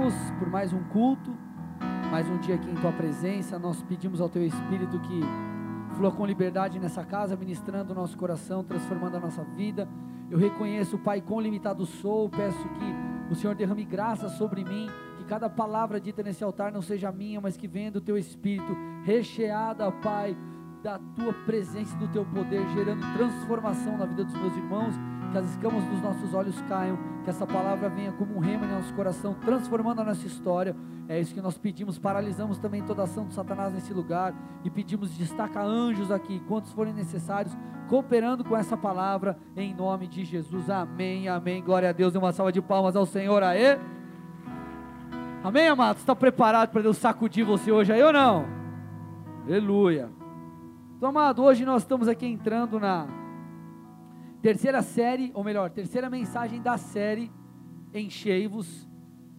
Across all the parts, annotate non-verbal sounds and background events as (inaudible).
louvamos por mais um culto, mais um dia aqui em tua presença. Nós pedimos ao teu Espírito que flua com liberdade nessa casa, ministrando o nosso coração, transformando a nossa vida. Eu reconheço, Pai, quão limitado sou. Peço que o Senhor derrame graça sobre mim, que cada palavra dita nesse altar não seja minha, mas que venha do teu Espírito, recheada, Pai, da tua presença e do teu poder, gerando transformação na vida dos meus irmãos que as escamas dos nossos olhos caiam, que essa palavra venha como um remo em nosso coração, transformando a nossa história. É isso que nós pedimos. Paralisamos também toda ação de Satanás nesse lugar e pedimos: destaca anjos aqui, quantos forem necessários, cooperando com essa palavra, em nome de Jesus. Amém, amém. Glória a Deus. Dê uma salva de palmas ao Senhor. Aê. Amém, amados? Está preparado para Deus sacudir você hoje aí ou não? Aleluia. Então, amado, hoje nós estamos aqui entrando na Terceira série, ou melhor, terceira mensagem da série Enchei-vos.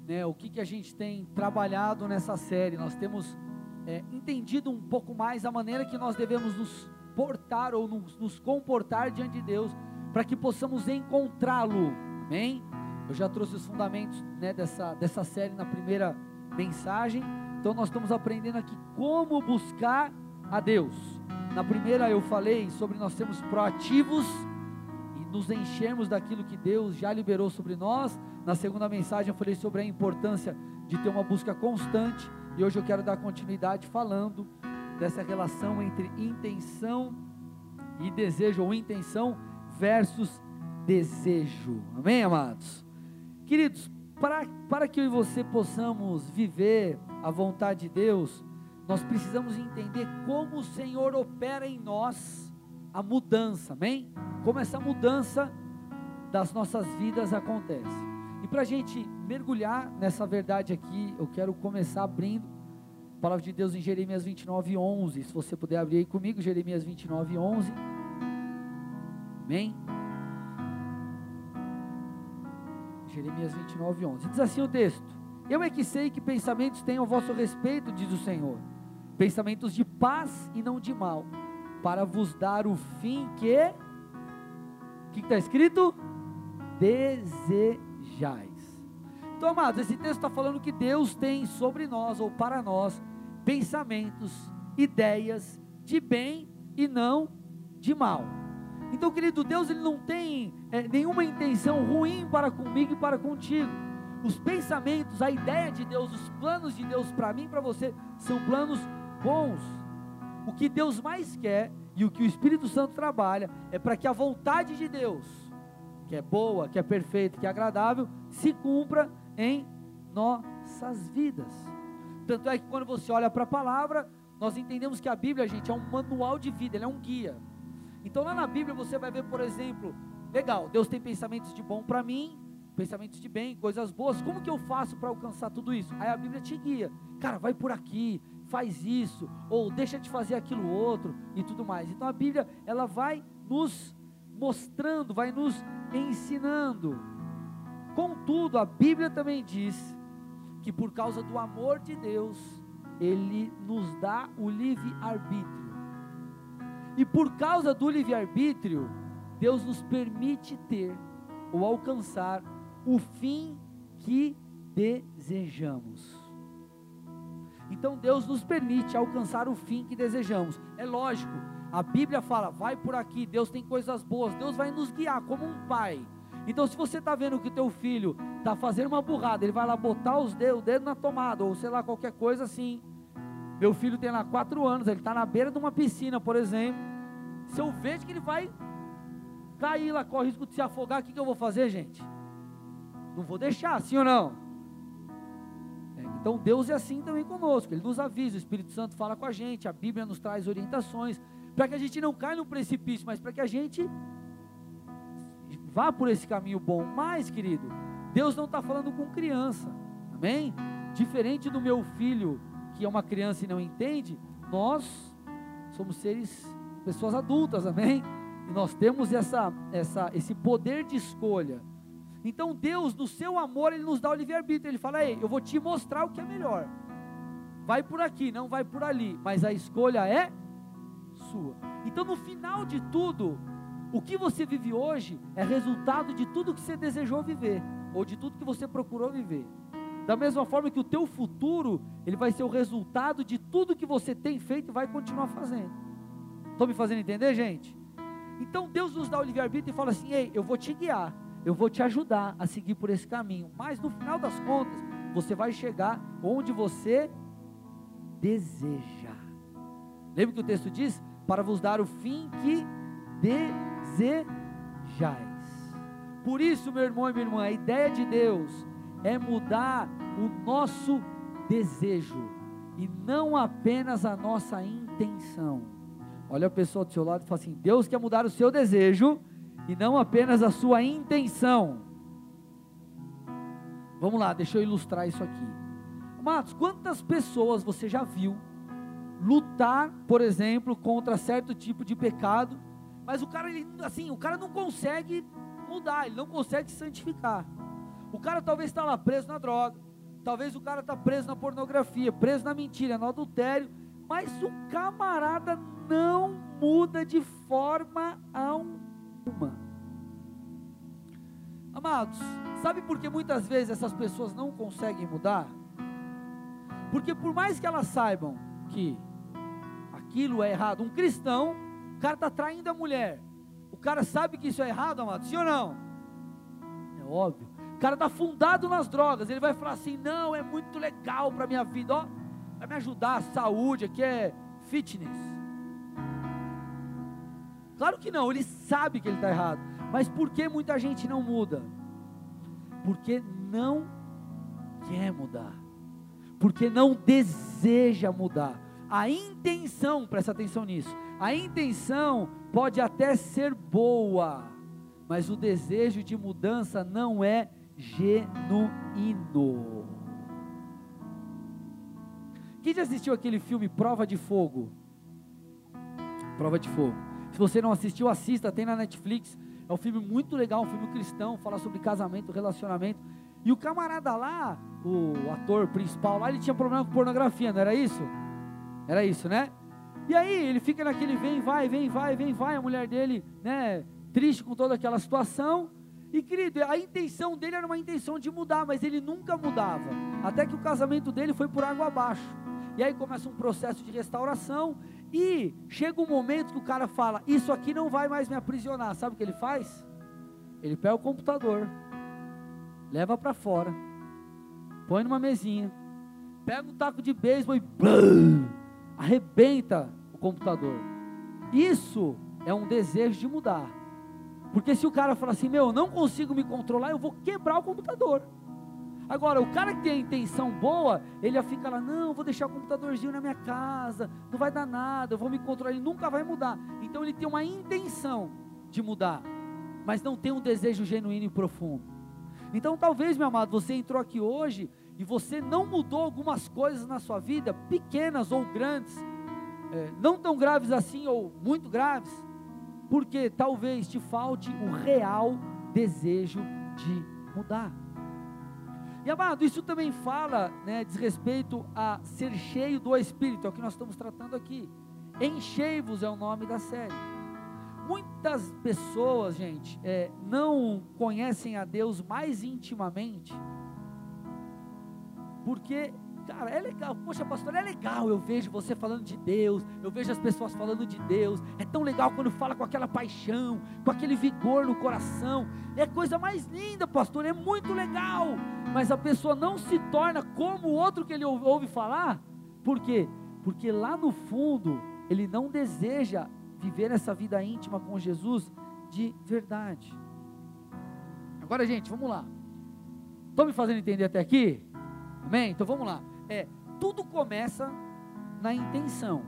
Né, o que, que a gente tem trabalhado nessa série? Nós temos é, entendido um pouco mais a maneira que nós devemos nos portar ou nos, nos comportar diante de Deus para que possamos encontrá-lo. Amém? Eu já trouxe os fundamentos né, dessa, dessa série na primeira mensagem. Então nós estamos aprendendo aqui como buscar a Deus. Na primeira eu falei sobre nós sermos proativos nos enchermos daquilo que Deus já liberou sobre nós. Na segunda mensagem eu falei sobre a importância de ter uma busca constante e hoje eu quero dar continuidade falando dessa relação entre intenção e desejo, ou intenção versus desejo. Amém, amados? Queridos, para, para que eu e você possamos viver a vontade de Deus, nós precisamos entender como o Senhor opera em nós a mudança, amém? Como essa mudança das nossas vidas acontece. E para a gente mergulhar nessa verdade aqui, eu quero começar abrindo a palavra de Deus em Jeremias 29, 11. Se você puder abrir aí comigo, Jeremias 29, 11. Amém? Jeremias 29, 11. Diz assim o texto: Eu é que sei que pensamentos tenho a vosso respeito, diz o Senhor, pensamentos de paz e não de mal para vos dar o fim que. O que está escrito? Desejais. Então, amados, esse texto está falando que Deus tem sobre nós, ou para nós, pensamentos, ideias de bem e não de mal. Então, querido, Deus ele não tem é, nenhuma intenção ruim para comigo e para contigo. Os pensamentos, a ideia de Deus, os planos de Deus para mim e para você são planos bons o que Deus mais quer e o que o Espírito Santo trabalha é para que a vontade de Deus, que é boa, que é perfeita, que é agradável, se cumpra em nossas vidas. Tanto é que quando você olha para a palavra, nós entendemos que a Bíblia, gente, é um manual de vida, ele é um guia. Então lá na Bíblia você vai ver, por exemplo, legal, Deus tem pensamentos de bom para mim, pensamentos de bem, coisas boas. Como que eu faço para alcançar tudo isso? Aí a Bíblia te guia. Cara, vai por aqui, faz isso, ou deixa de fazer aquilo outro e tudo mais. Então a Bíblia, ela vai nos mostrando, vai nos ensinando. Contudo, a Bíblia também diz que por causa do amor de Deus, ele nos dá o livre arbítrio. E por causa do livre arbítrio, Deus nos permite ter ou alcançar o fim que desejamos. Então Deus nos permite alcançar o fim que desejamos. É lógico, a Bíblia fala, vai por aqui, Deus tem coisas boas, Deus vai nos guiar como um pai. Então, se você está vendo que o teu filho está fazendo uma burrada, ele vai lá botar os dedos, o dedo na tomada, ou sei lá, qualquer coisa assim. Meu filho tem lá quatro anos, ele está na beira de uma piscina, por exemplo. Se eu vejo que ele vai cair lá, corre risco de se afogar, o que, que eu vou fazer, gente? Não vou deixar, sim ou não? Então Deus é assim também conosco, Ele nos avisa, o Espírito Santo fala com a gente, a Bíblia nos traz orientações, para que a gente não caia no precipício, mas para que a gente vá por esse caminho bom. Mas, querido, Deus não está falando com criança, amém? Diferente do meu filho, que é uma criança e não entende, nós somos seres, pessoas adultas, amém? E nós temos essa, essa, esse poder de escolha. Então Deus, no seu amor, Ele nos dá o livre-arbítrio. Ele fala: Ei, eu vou te mostrar o que é melhor. Vai por aqui, não vai por ali. Mas a escolha é sua. Então, no final de tudo, o que você vive hoje é resultado de tudo que você desejou viver, ou de tudo que você procurou viver. Da mesma forma que o teu futuro, ele vai ser o resultado de tudo que você tem feito e vai continuar fazendo. Estão me fazendo entender, gente? Então Deus nos dá o livre-arbítrio e fala assim: ei, eu vou te guiar, eu vou te ajudar a seguir por esse caminho. Mas no final das contas, você vai chegar onde você deseja. Lembra que o texto diz? Para vos dar o fim que desejais. Por isso, meu irmão e minha irmã, a ideia de Deus é mudar o nosso desejo e não apenas a nossa intenção. Olha a pessoa do seu lado e fala assim: Deus quer mudar o seu desejo e não apenas a sua intenção. Vamos lá, deixa eu ilustrar isso aqui. Matos, quantas pessoas você já viu lutar, por exemplo, contra certo tipo de pecado, mas o cara, ele, assim, o cara não consegue mudar, ele não consegue se santificar. O cara talvez está lá preso na droga, talvez o cara está preso na pornografia, preso na mentira, no adultério, mas o camarada não muda de forma alguma. Amados, sabe por que muitas vezes essas pessoas não conseguem mudar? Porque por mais que elas saibam que aquilo é errado, um cristão, o cara está traindo a mulher, o cara sabe que isso é errado, amado, sim ou não? É óbvio. O cara está fundado nas drogas, ele vai falar assim: não, é muito legal para minha vida, ó, vai me ajudar, saúde, aqui é fitness. Claro que não, ele sabe que ele está errado, mas por que muita gente não muda? Porque não quer mudar, porque não deseja mudar. A intenção, presta atenção nisso, a intenção pode até ser boa, mas o desejo de mudança não é genuíno. Quem já assistiu aquele filme Prova de Fogo? Prova de Fogo. Se você não assistiu, assista, tem na Netflix. É um filme muito legal, um filme cristão, fala sobre casamento, relacionamento. E o camarada lá, o ator principal lá, ele tinha problema com pornografia, não era isso? Era isso, né? E aí ele fica naquele vem, vai, vem, vai, vem, vai, a mulher dele, né, triste com toda aquela situação. E querido, a intenção dele era uma intenção de mudar, mas ele nunca mudava. Até que o casamento dele foi por água abaixo. E aí começa um processo de restauração e chega um momento que o cara fala: "Isso aqui não vai mais me aprisionar". Sabe o que ele faz? Ele pega o computador, leva para fora, põe numa mesinha, pega um taco de beisebol e arrebenta o computador. Isso é um desejo de mudar. Porque se o cara falar assim, meu, eu não consigo me controlar, eu vou quebrar o computador. Agora, o cara que tem a intenção boa, ele já fica lá, não, vou deixar o computadorzinho na minha casa, não vai dar nada, eu vou me controlar, ele nunca vai mudar. Então ele tem uma intenção de mudar, mas não tem um desejo genuíno e profundo. Então talvez, meu amado, você entrou aqui hoje e você não mudou algumas coisas na sua vida, pequenas ou grandes, é, não tão graves assim ou muito graves, porque talvez te falte o real desejo de mudar. E amado, isso também fala, né, diz respeito a ser cheio do Espírito, é o que nós estamos tratando aqui. Enchei-vos é o nome da série. Muitas pessoas, gente, é, não conhecem a Deus mais intimamente porque, cara, é legal. Poxa, pastor, é legal. Eu vejo você falando de Deus. Eu vejo as pessoas falando de Deus. É tão legal quando fala com aquela paixão, com aquele vigor no coração. É coisa mais linda, pastor. É muito legal. Mas a pessoa não se torna como o outro que ele ouve falar. Por quê? Porque lá no fundo, ele não deseja viver essa vida íntima com Jesus de verdade. Agora, gente, vamos lá. Estão me fazendo entender até aqui? Amém? Então vamos lá. É, tudo começa na intenção.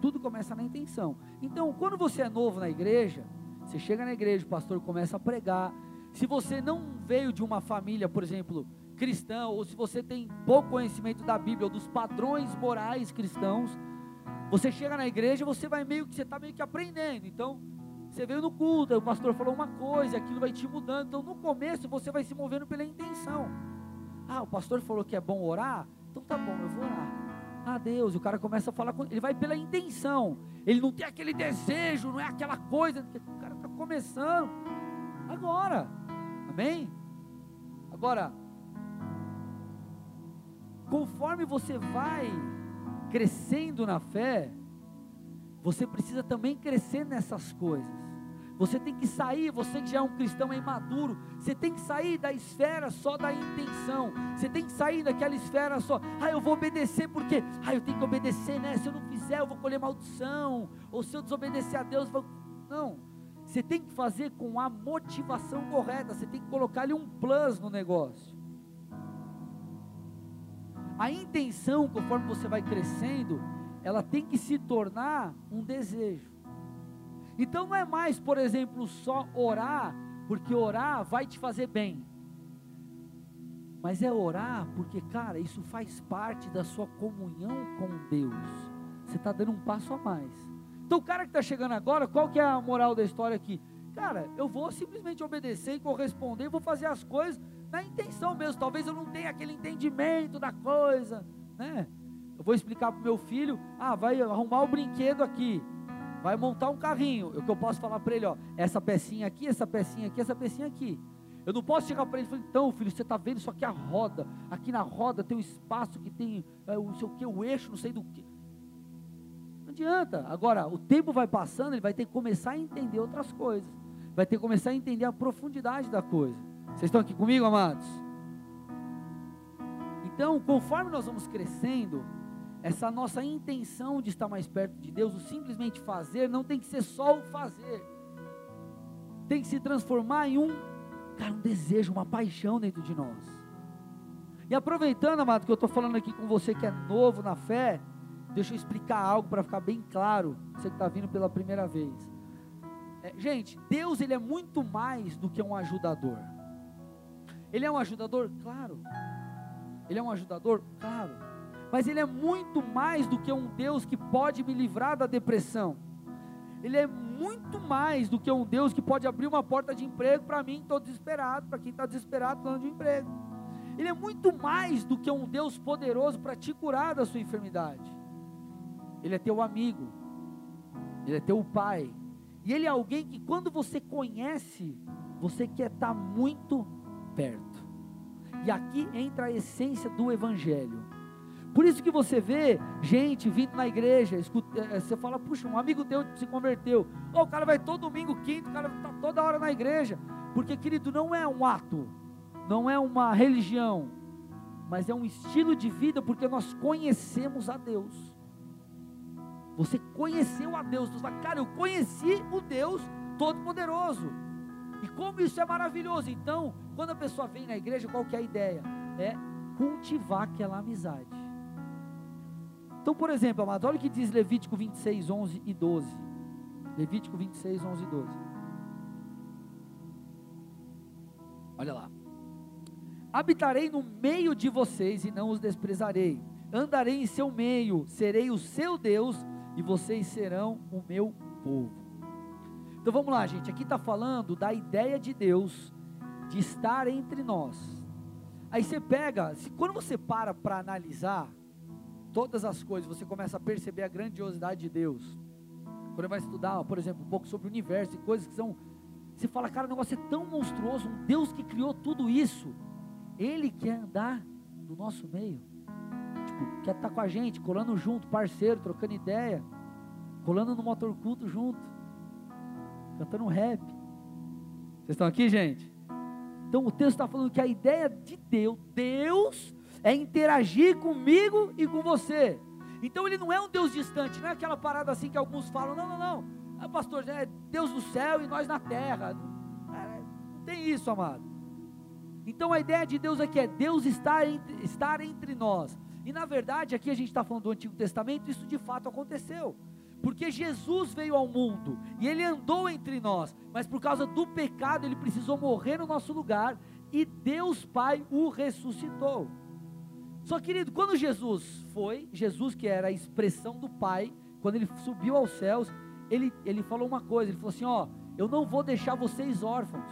Tudo começa na intenção. Então, quando você é novo na igreja, você chega na igreja, o pastor começa a pregar. Se você não veio de uma família, por exemplo, cristã, ou se você tem pouco conhecimento da Bíblia ou dos padrões morais cristãos, você chega na igreja, você vai meio que você está meio que aprendendo. Então, você veio no culto, o pastor falou uma coisa, aquilo vai te mudando. Então, no começo, você vai se movendo pela intenção. Ah, o pastor falou que é bom orar? Então tá bom, eu vou orar. Ah, Deus, o cara começa a falar com ele, vai pela intenção. Ele não tem aquele desejo, não é aquela coisa. O cara está começando agora. Amém? Agora, conforme você vai crescendo na fé, você precisa também crescer nessas coisas. Você tem que sair, você que já é um cristão é imaduro, você tem que sair da esfera só da intenção. Você tem que sair daquela esfera só, ah, eu vou obedecer porque, ah, eu tenho que obedecer, né? Se eu não fizer, eu vou colher maldição. Ou se eu desobedecer a Deus, vou... não. Você tem que fazer com a motivação correta, você tem que colocar ali um plus no negócio. A intenção, conforme você vai crescendo, ela tem que se tornar um desejo. Então não é mais, por exemplo, só orar, porque orar vai te fazer bem. Mas é orar porque, cara, isso faz parte da sua comunhão com Deus. Você está dando um passo a mais. Então o cara que está chegando agora, qual que é a moral da história aqui? Cara, eu vou simplesmente obedecer e corresponder, vou fazer as coisas na intenção mesmo. Talvez eu não tenha aquele entendimento da coisa, né? Eu vou explicar para o meu filho, ah, vai arrumar o brinquedo aqui vai montar um carrinho. O que eu posso falar para ele, ó, essa pecinha aqui, essa pecinha aqui, essa pecinha aqui. Eu não posso chegar para ele e falar, então, filho, você está vendo isso aqui é a roda. Aqui na roda tem um espaço que tem é, o que, o eixo, não sei do que. Adianta. Agora, o tempo vai passando, ele vai ter que começar a entender outras coisas. Vai ter que começar a entender a profundidade da coisa. Vocês estão aqui comigo, amados? Então, conforme nós vamos crescendo, essa nossa intenção de estar mais perto de Deus, o simplesmente fazer, não tem que ser só o fazer, tem que se transformar em um, cara, um desejo, uma paixão dentro de nós. E aproveitando, amado, que eu estou falando aqui com você que é novo na fé, deixa eu explicar algo para ficar bem claro, você que está vindo pela primeira vez. É, gente, Deus ele é muito mais do que um ajudador. Ele é um ajudador, claro. Ele é um ajudador, claro mas Ele é muito mais do que um Deus que pode me livrar da depressão. Ele é muito mais do que um Deus que pode abrir uma porta de emprego para mim, estou desesperado, para quem está desesperado, falando de emprego. Ele é muito mais do que um Deus poderoso para te curar da sua enfermidade. Ele é teu amigo, ele é teu pai, e ele é alguém que quando você conhece, você quer estar tá muito perto. E aqui entra a essência do Evangelho. Por isso que você vê gente vindo na igreja, escuta, é, você fala, puxa, um amigo teu se converteu. O cara vai todo domingo, quinto, o cara está toda hora na igreja. Porque, querido, não é um ato, não é uma religião, mas é um estilo de vida, porque nós conhecemos a Deus. Você conheceu a Deus, você fala, cara, eu conheci o Deus Todo-Poderoso. E como isso é maravilhoso. Então, quando a pessoa vem na igreja, qual que é a ideia? É cultivar aquela amizade. Então, por exemplo, amado, olha o que diz Levítico 26, 11 e 12. Levítico 26, 11 e 12. Olha lá. Habitarei no meio de vocês e não os desprezarei. Andarei em seu meio, serei o seu Deus e vocês serão o meu povo. Então vamos lá, gente. Aqui está falando da ideia de Deus de estar entre nós. Aí você pega, se, quando você para para analisar, todas as coisas, você começa a perceber a grandiosidade de Deus. Quando vai estudar, por exemplo, um pouco sobre o universo e coisas que são. Você fala, cara, o negócio é tão monstruoso. Um Deus que criou tudo isso, Ele quer andar no nosso meio. Quer estar com a gente, colando junto, parceiro, trocando ideia, colando no motor culto junto, cantando rap. Vocês estão aqui, gente? Então o texto está falando que a ideia de Deus, Deus é interagir comigo e com você. Então ele não é um Deus distante, não é aquela parada assim que alguns falam, não, não, não. Ah, pastor, é Deus no céu e nós na terra. Não, não tem isso, amado. Então a ideia de Deus aqui é Deus estar entre, estar entre nós. E na verdade, aqui a gente está falando do Antigo Testamento, isso de fato aconteceu. Porque Jesus veio ao mundo e ele andou entre nós, mas por causa do pecado ele precisou morrer no nosso lugar e Deus Pai o ressuscitou. Só querido, quando Jesus foi, Jesus que era a expressão do Pai, quando ele subiu aos céus, ele, ele falou uma coisa, ele falou assim: ó, eu não vou deixar vocês órfãos,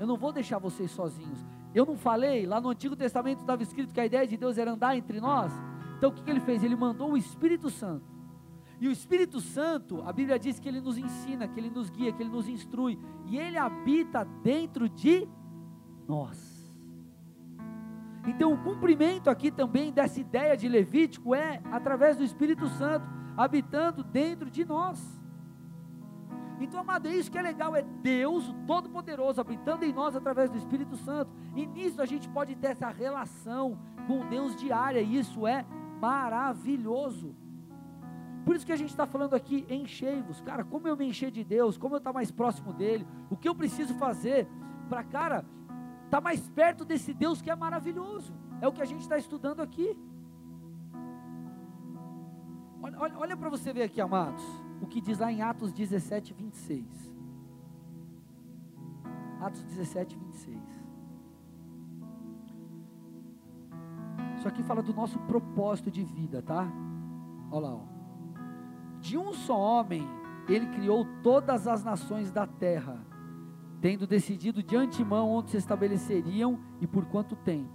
eu não vou deixar vocês sozinhos. Eu não falei, lá no Antigo Testamento estava escrito que a ideia de Deus era andar entre nós. Então o que, que ele fez? Ele mandou o Espírito Santo. E o Espírito Santo, a Bíblia diz que ele nos ensina, que ele nos guia, que ele nos instrui, e ele habita dentro de nós. Então, o cumprimento aqui também dessa ideia de Levítico é através do Espírito Santo habitando dentro de nós. Então, amado, é isso que é legal, é Deus, o Todo-Poderoso, habitando em nós através do Espírito Santo. E nisso a gente pode ter essa relação com Deus diária, e isso é maravilhoso. Por isso que a gente está falando aqui, enchei-vos. Cara, como eu me encher de Deus, como eu estar tá mais próximo dEle, o que eu preciso fazer para, cara, estar tá mais perto desse Deus que é maravilhoso. É o que a gente está estudando aqui. Olha, olha, olha para você ver aqui, amados, o que diz lá em Atos 17, 26. Atos 17, 26. Isso aqui fala do nosso propósito de vida, tá? Olha lá, ó. De um só homem, ele criou todas as nações da terra, tendo decidido de antemão onde se estabeleceriam e por quanto tempo.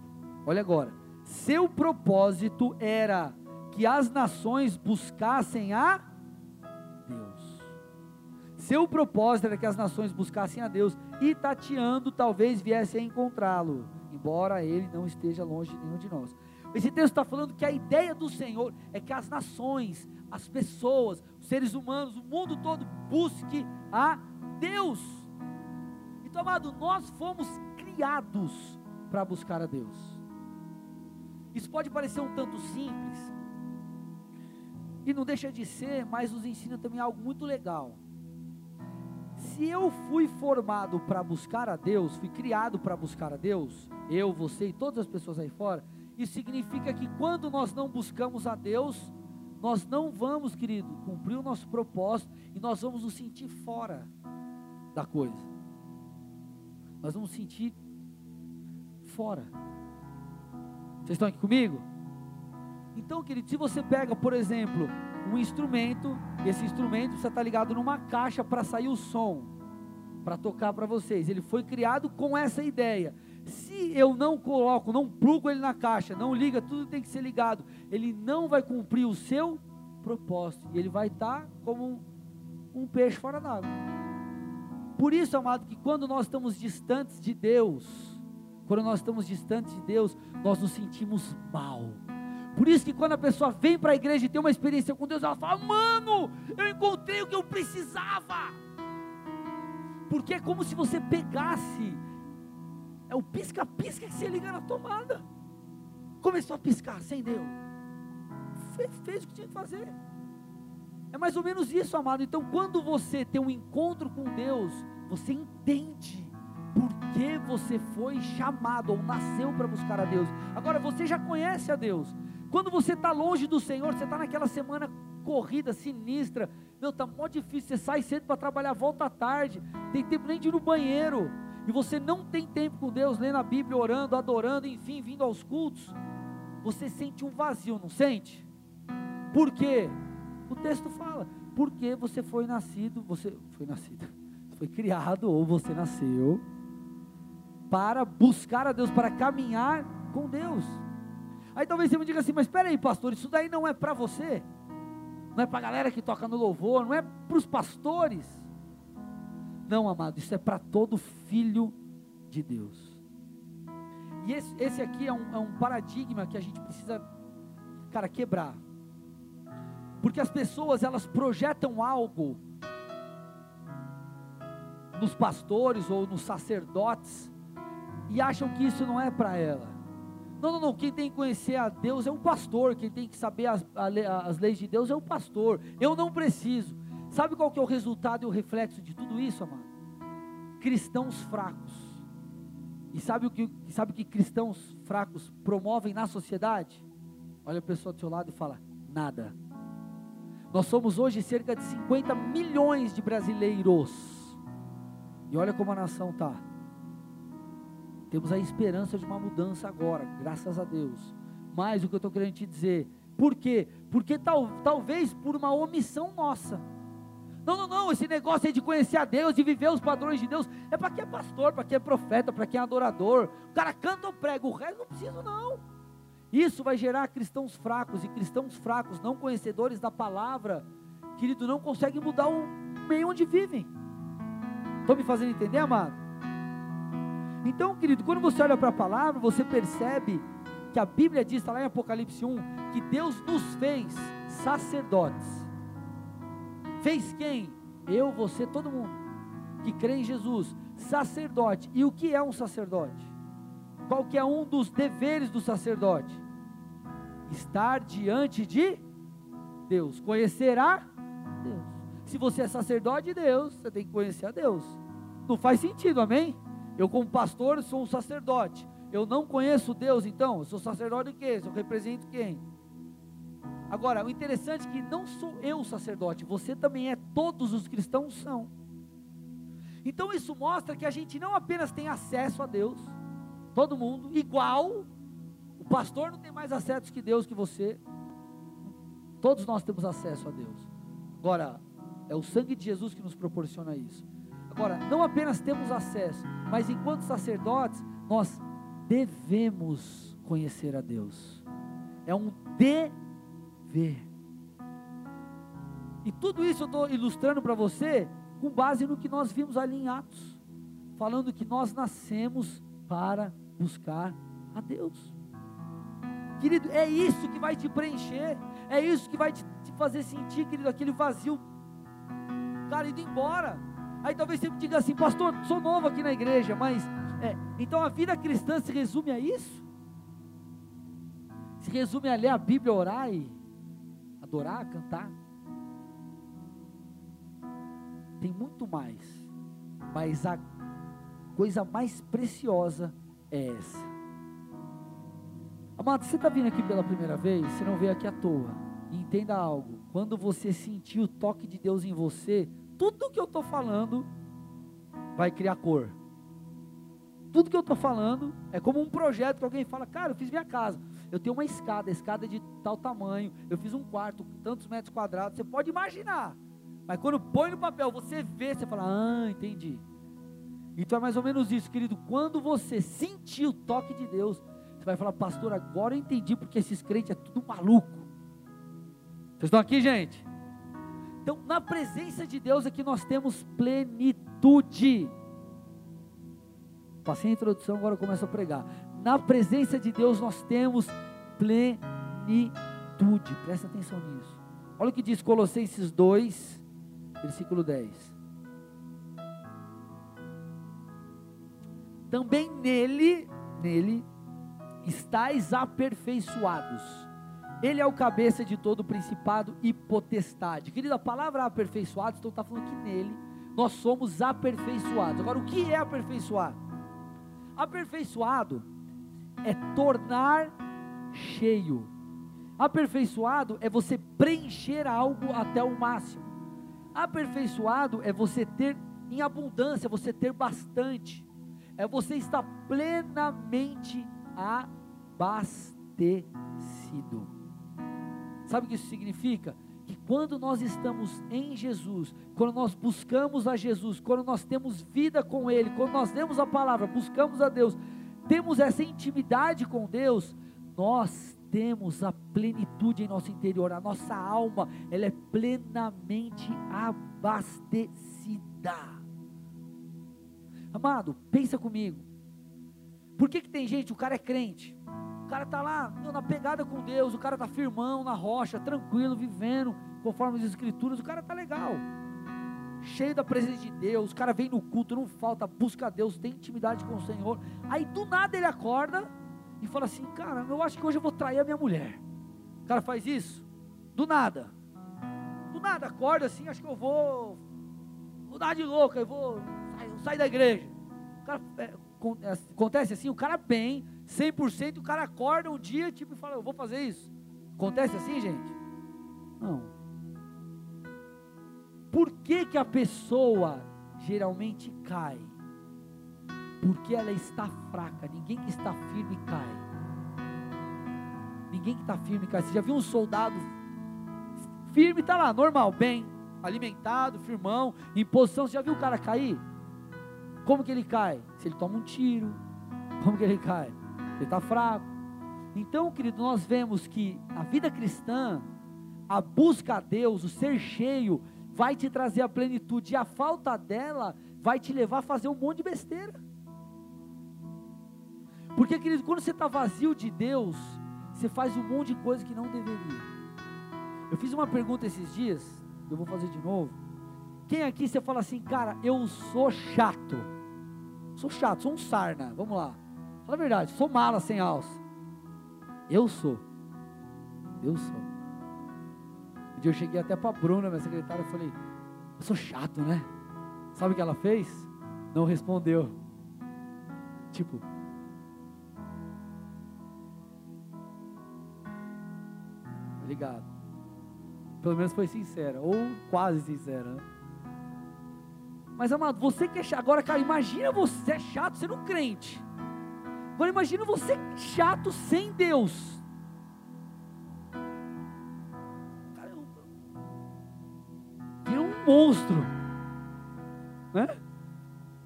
Olha agora. Seu propósito era que as nações buscassem a. Seu propósito era que as nações buscassem a Deus e tateando talvez viesse a encontrá-lo, embora ele não esteja longe de nenhum de nós. Esse texto está falando que a ideia do Senhor é que as nações, as pessoas, os seres humanos, o mundo todo busque a Deus. Então, amado, nós fomos criados para buscar a Deus. Isso pode parecer um tanto simples, e não deixa de ser, mas nos ensina também algo muito legal. Se eu fui formado para buscar a Deus, fui criado para buscar a Deus, eu, você e todas as pessoas aí fora, isso significa que quando nós não buscamos a Deus, nós não vamos, querido, cumprir o nosso propósito e nós vamos nos sentir fora da coisa. Nós vamos sentir fora. Vocês estão aqui comigo? Então, querido, se você pega, por exemplo, um instrumento, esse instrumento precisa estar ligado numa caixa para sair o som, para tocar para vocês. Ele foi criado com essa ideia. Se eu não coloco, não plugo ele na caixa, não liga, tudo tem que ser ligado, ele não vai cumprir o seu propósito. E ele vai estar como um, um peixe fora d'água. Por isso, amado, que quando nós estamos distantes de Deus, quando nós estamos distantes de Deus, nós nos sentimos mal. Por isso que quando a pessoa vem para a igreja e tem uma experiência com Deus, ela fala: "Mano, eu encontrei o que eu precisava". Porque é como se você pegasse é o pisca-pisca que você liga na tomada. Começou a piscar, acendeu. Fez, fez o que tinha que fazer. É mais ou menos isso, amado. Então, quando você tem um encontro com Deus, você entende por que você foi chamado ou nasceu para buscar a Deus. Agora, você já conhece a Deus. Quando você está longe do Senhor, você está naquela semana corrida, sinistra. Meu, está mó difícil. Você sai cedo para trabalhar, volta à tarde. Tem tempo nem de ir no banheiro e você não tem tempo com Deus, lendo a Bíblia, orando, adorando, enfim, vindo aos cultos, você sente um vazio, não sente? Por quê? O texto fala, porque você foi nascido, você foi nascido, (laughs) foi criado ou você nasceu para buscar a Deus, para caminhar com Deus. Aí talvez você me diga assim, mas espera aí, pastor, isso daí não é para você, não é para a galera que toca no louvor, não é para os pastores. Não, amado, isso é para todo filho de Deus. E esse, esse aqui é um, é um paradigma que a gente precisa, cara, quebrar. Porque as pessoas, elas projetam algo nos pastores ou nos sacerdotes e acham que isso não é para ela. Não, não, não. Quem tem que conhecer a Deus é o pastor. Quem tem que saber as, as leis de Deus é o pastor. Eu não preciso. Sabe qual que é o resultado e o reflexo de tudo isso, amado? Cristãos fracos. E sabe o que, sabe o que cristãos fracos promovem na sociedade? Olha a pessoa do seu lado e fala: nada. Nós somos hoje cerca de 50 milhões de brasileiros. E olha como a nação está. Temos a esperança de uma mudança agora, graças a Deus. Mas o que eu estou querendo te dizer, por quê? Porque tal, talvez por uma omissão nossa não, não, não, esse negócio aí de conhecer a Deus, de viver os padrões de Deus, é para quem é pastor, para quem é profeta, para quem é adorador. O cara canta ou prega, o resto não precisa não. Isso vai gerar cristãos fracos, e cristãos fracos, não conhecedores da palavra, querido, não conseguem mudar o meio onde vivem. Estou me fazendo entender, amado? Então, querido, quando você olha para a palavra, você percebe que a Bíblia diz, está lá em Apocalipse 1, que Deus nos fez sacerdotes. Fez quem? Eu, você, todo mundo que crê em Jesus, sacerdote. E o que é um sacerdote? Qual que é um dos deveres do sacerdote? Estar diante de Deus, conhecer a Deus. Se você é sacerdote de Deus, você tem que conhecer a Deus. Não faz sentido, amém? Eu, como pastor, sou um sacerdote. Eu não conheço Deus, então, eu sou sacerdote de quê? Eu represento quem? Agora, o interessante é que não sou eu sacerdote, você também é, todos os cristãos são. Então isso mostra que a gente não apenas tem acesso a Deus, todo mundo, igual, o pastor não tem mais acesso que Deus que você, todos nós temos acesso a Deus. Agora, é o sangue de Jesus que nos proporciona isso. Agora, não apenas temos acesso, mas enquanto sacerdotes, nós devemos conhecer a Deus. É um dever. E tudo isso eu estou ilustrando para você com base no que nós vimos ali em Atos, falando que nós nascemos para buscar a Deus. Querido, é isso que vai te preencher, é isso que vai te, fazer sentir, querido, aquele vazio, cara, indo embora. Aí talvez você me diga assim, pastor, sou novo aqui na igreja, mas é, então a vida cristã se resume a isso? Se resume a ler a Bíblia, orar e adorar, cantar? Tem muito mais, mas a coisa mais preciosa é essa. Amado, você está vindo aqui pela primeira vez, você não veio aqui à toa. E entenda algo: quando você sentir o toque de Deus em você, tudo que eu estou falando vai criar cor. Tudo que eu estou falando é como um projeto que alguém fala, cara, eu fiz minha casa. Eu tenho uma escada, a escada é de tal tamanho, eu fiz um quarto, tantos metros quadrados, você pode imaginar. Mas quando põe no papel, você vê, você fala, ah, entendi. Então é mais ou menos isso, querido. Quando você sentir o toque de Deus, você vai falar, pastor, agora eu entendi porque esses crentes é tudo maluco. Vocês estão aqui, gente? Então, na presença de Deus que nós temos plenitude. Passei a introdução, agora eu começo a pregar. Na presença de Deus nós temos plenitude. Presta atenção nisso. Olha o que diz Colossenses 2, versículo 10. Também nele, nele, estáis aperfeiçoados. Ele é o cabeça de todo o principado e potestade. Querida, a palavra aperfeiçoados, então está falando que nele nós somos aperfeiçoados. Agora, o que é aperfeiçoar? Aperfeiçoado é tornar cheio. Aperfeiçoado é você preencher algo até o máximo. Aperfeiçoado é você ter em abundância, você ter bastante é você estar plenamente abastecido. Sabe o que isso significa? Que quando nós estamos em Jesus, quando nós buscamos a Jesus, quando nós temos vida com Ele, quando nós lemos a palavra, buscamos a Deus, temos essa intimidade com Deus, nós temos a plenitude em nosso interior, a nossa alma, ela é plenamente abastecida. Amado, pensa comigo. Por que, que tem gente, o cara é crente, o cara está lá na pegada com Deus, o cara está firmão na rocha, tranquilo, vivendo conforme as escrituras, o cara está legal, cheio da presença de Deus, o cara vem no culto, não falta, busca a Deus, tem intimidade com o Senhor. Aí do nada ele acorda e fala assim: Cara, eu acho que hoje eu vou trair a minha mulher. O cara faz isso, do nada, do nada, acorda assim, acho que eu vou, vou dar de louca, eu vou sai da igreja. Cara, é, é, acontece assim, o cara bem, 100%, o cara acorda um dia tipo, e fala, eu vou fazer isso. Acontece assim, gente? Não. Por que, que a pessoa geralmente cai? Porque ela está fraca. Ninguém que está firme cai. Ninguém que está firme cai. Você já viu um soldado firme, está lá, normal, bem, alimentado, firmão, em posição. Você já viu o cara cair? Como que ele cai? Se ele toma um tiro. Como que ele cai? Ele está fraco. Então, querido, nós vemos que a vida cristã, a busca a Deus, o ser cheio, vai te trazer a plenitude. E a falta dela vai te levar a fazer um monte de besteira. Porque, querido, quando você está vazio de Deus, você faz um monte de coisa que não deveria. Eu fiz uma pergunta esses dias, eu vou fazer de novo. Quem aqui você fala assim, cara, eu sou chato. Sou chato, sou um sarna. Vamos lá. Fala a verdade, sou mala sem alça. Eu sou. Eu sou. Um dia eu cheguei até para a Bruna, minha secretária, e falei: Eu sou chato, né? Sabe o que ela fez? Não respondeu. Tipo, Obrigado. Pelo menos foi sincera, ou quase sincera. Né? Mas amado, você que é chato, agora, cara, imagina você é chato sendo um crente. Agora imagina você chato sem Deus. Vira um monstro. Né?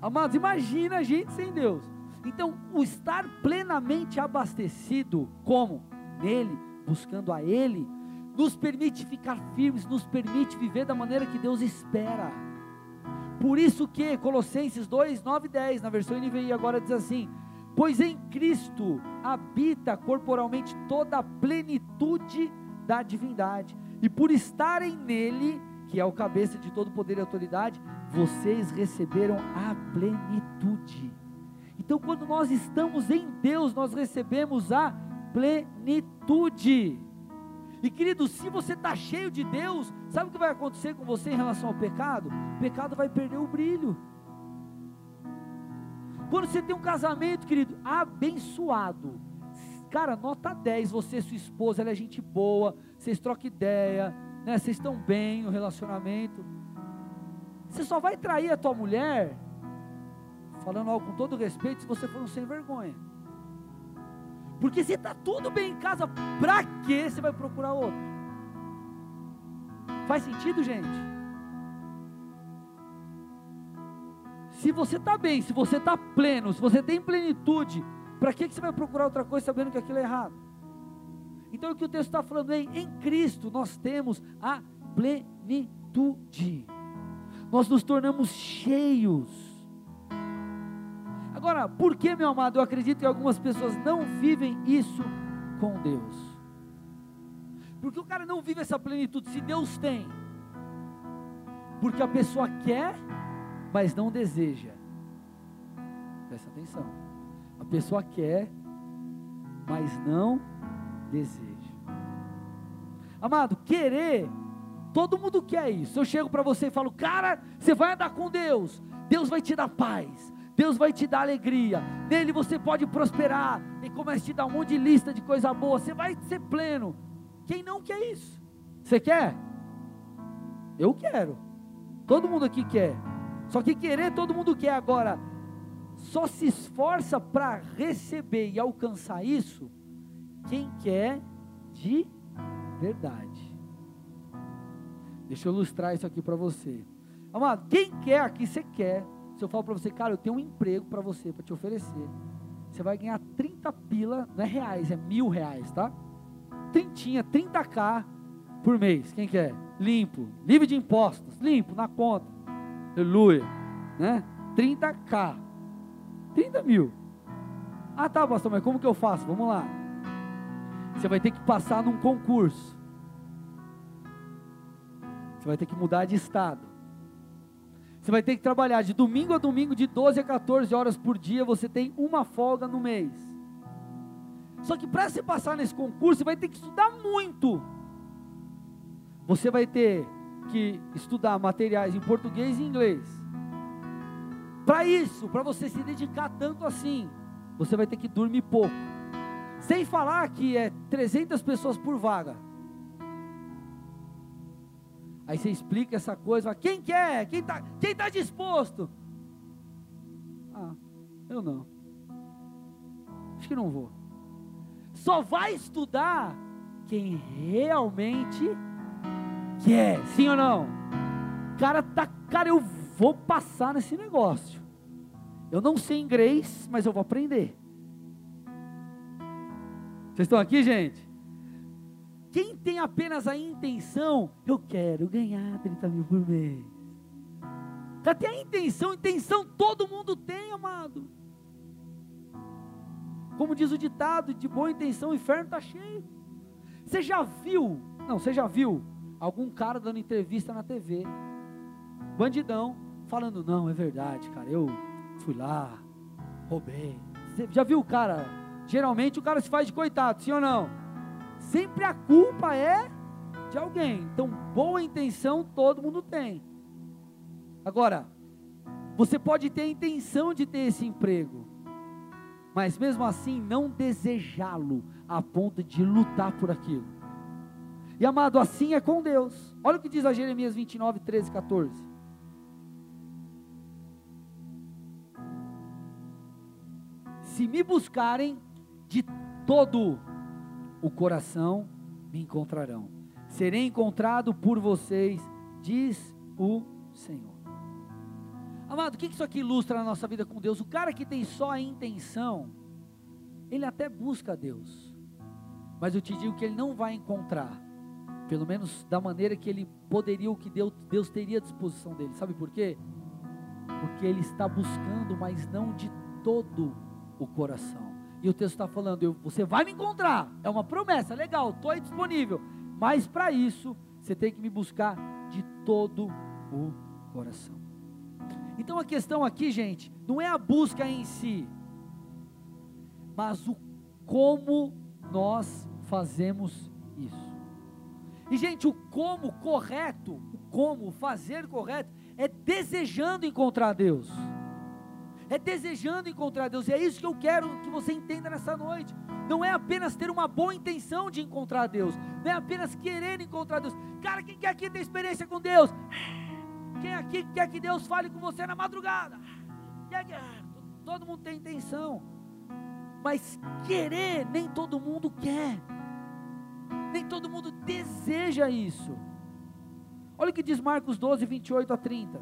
Amados, imagina a gente sem Deus. Então, o estar plenamente abastecido, como? Nele, buscando a Ele, nos permite ficar firmes, nos permite viver da maneira que Deus espera. Por isso que Colossenses 2, 9 e 10, na versão NVI agora diz assim: Pois em Cristo habita corporalmente toda a plenitude da divindade, e por estarem nele, que é o cabeça de todo poder e autoridade, vocês receberam a plenitude. Então, quando nós estamos em Deus, nós recebemos a plenitude. E querido, se você está cheio de Deus, sabe o que vai acontecer com você em relação ao pecado? O pecado vai perder o brilho. Quando você tem um casamento, querido, abençoado, cara, nota 10, você e sua esposa, ela é gente boa, vocês trocam ideia, né? Vocês estão bem no relacionamento. Você só vai trair a tua mulher, falando algo com todo respeito, se você for um sem vergonha. Porque se está tudo bem em casa, para que você vai procurar outro? Faz sentido, gente? Se você está bem, se você está pleno, se você tem plenitude, para que você vai procurar outra coisa sabendo que aquilo é errado? Então o que o texto está falando é, em Cristo nós temos a plenitude. Nós nos tornamos cheios Agora, por que, meu amado, eu acredito que algumas pessoas não vivem isso com Deus? Porque o cara não vive essa plenitude, se Deus tem. Porque a pessoa quer, mas não deseja. Presta atenção. A pessoa quer, mas não deseja. Amado, querer, todo mundo quer isso. Eu chego para você e falo, cara, você vai andar com Deus, Deus vai te dar paz, Deus vai te dar alegria, nele você pode prosperar, e começa a te dar um monte de lista de coisa boa, você vai ser pleno. Quem não quer isso? Você quer? Eu quero. Todo mundo aqui quer. Só que querer todo mundo quer agora. Só se esforça para receber e alcançar isso quem quer de verdade. Deixa eu ilustrar isso aqui para você. Amado, quem quer aqui você quer se eu falo para você, cara, eu tenho um emprego para você, para te oferecer. Você vai ganhar 30 pila, não é reais, é mil reais, tá? Trintinha, 30k por mês. Quem quer? Limpo, livre de impostos, limpo, na conta. Aleluia. Né? 30k. 30 mil. Ah tá, pastor, mas como que eu faço? Vamos lá. Você vai ter que passar num concurso. Você vai ter que mudar de estado. Você vai ter que trabalhar de domingo a domingo, de 12 a 14 horas por dia. Você tem uma folga no mês. Só que para você passar nesse concurso, você vai ter que estudar muito. Você vai ter que estudar materiais em português e inglês. Para isso, para você se dedicar tanto assim, você vai ter que dormir pouco. Sem falar que é 300 pessoas por vaga. Aí você explica essa coisa, quem quer? Quem está quem tá disposto? Ah, eu não. Acho que não vou. Só vai estudar quem realmente quer, sim ou não? Cara, tá, cara, eu vou passar nesse negócio. Eu não sei inglês, mas eu vou aprender. Vocês estão aqui, gente? Quem tem apenas a intenção, eu quero ganhar 30 mil por mês. Até a intenção, intenção todo mundo tem, amado. Como diz o ditado, de boa intenção o inferno está cheio. Você já viu? Não, você já viu algum cara dando entrevista na TV, bandidão, falando: Não, é verdade, cara, eu fui lá, roubei. Você já viu o cara? Geralmente o cara se faz de coitado, sim ou não? Sempre a culpa é de alguém. Então, boa intenção todo mundo tem. Agora, você pode ter a intenção de ter esse emprego, mas mesmo assim não desejá-lo a ponto de lutar por aquilo. E amado, assim é com Deus. Olha o que diz a Jeremias 29, 13, 14. Se me buscarem de todo o coração, me encontrarão. Serei encontrado por vocês, diz o Senhor. Amado, o que isso aqui ilustra na nossa vida com Deus? O cara que tem só a intenção, ele até busca Deus, mas eu te digo que ele não vai encontrar, pelo menos da maneira que ele poderia, o que Deus, Deus teria à disposição dele. Sabe por quê? Porque ele está buscando, mas não de todo o coração. E o texto está falando: eu, você vai me encontrar, é uma promessa, legal, estou aí disponível, mas para isso você tem que me buscar de todo o coração. Então a questão aqui, gente, não é a busca em si, mas o como nós fazemos isso. E gente, o como correto, o como fazer correto é desejando encontrar Deus. É desejando encontrar Deus. E é isso que eu quero que você entenda nessa noite. Não é apenas ter uma boa intenção de encontrar Deus. Não é apenas querer encontrar Deus. Cara, quem quer aqui ter experiência com Deus? Quem aqui quer que Deus fale com você na madrugada? Todo mundo tem intenção, mas querer nem todo mundo quer, nem todo mundo deseja isso. Olha o que diz Marcos 12, 28 a 30.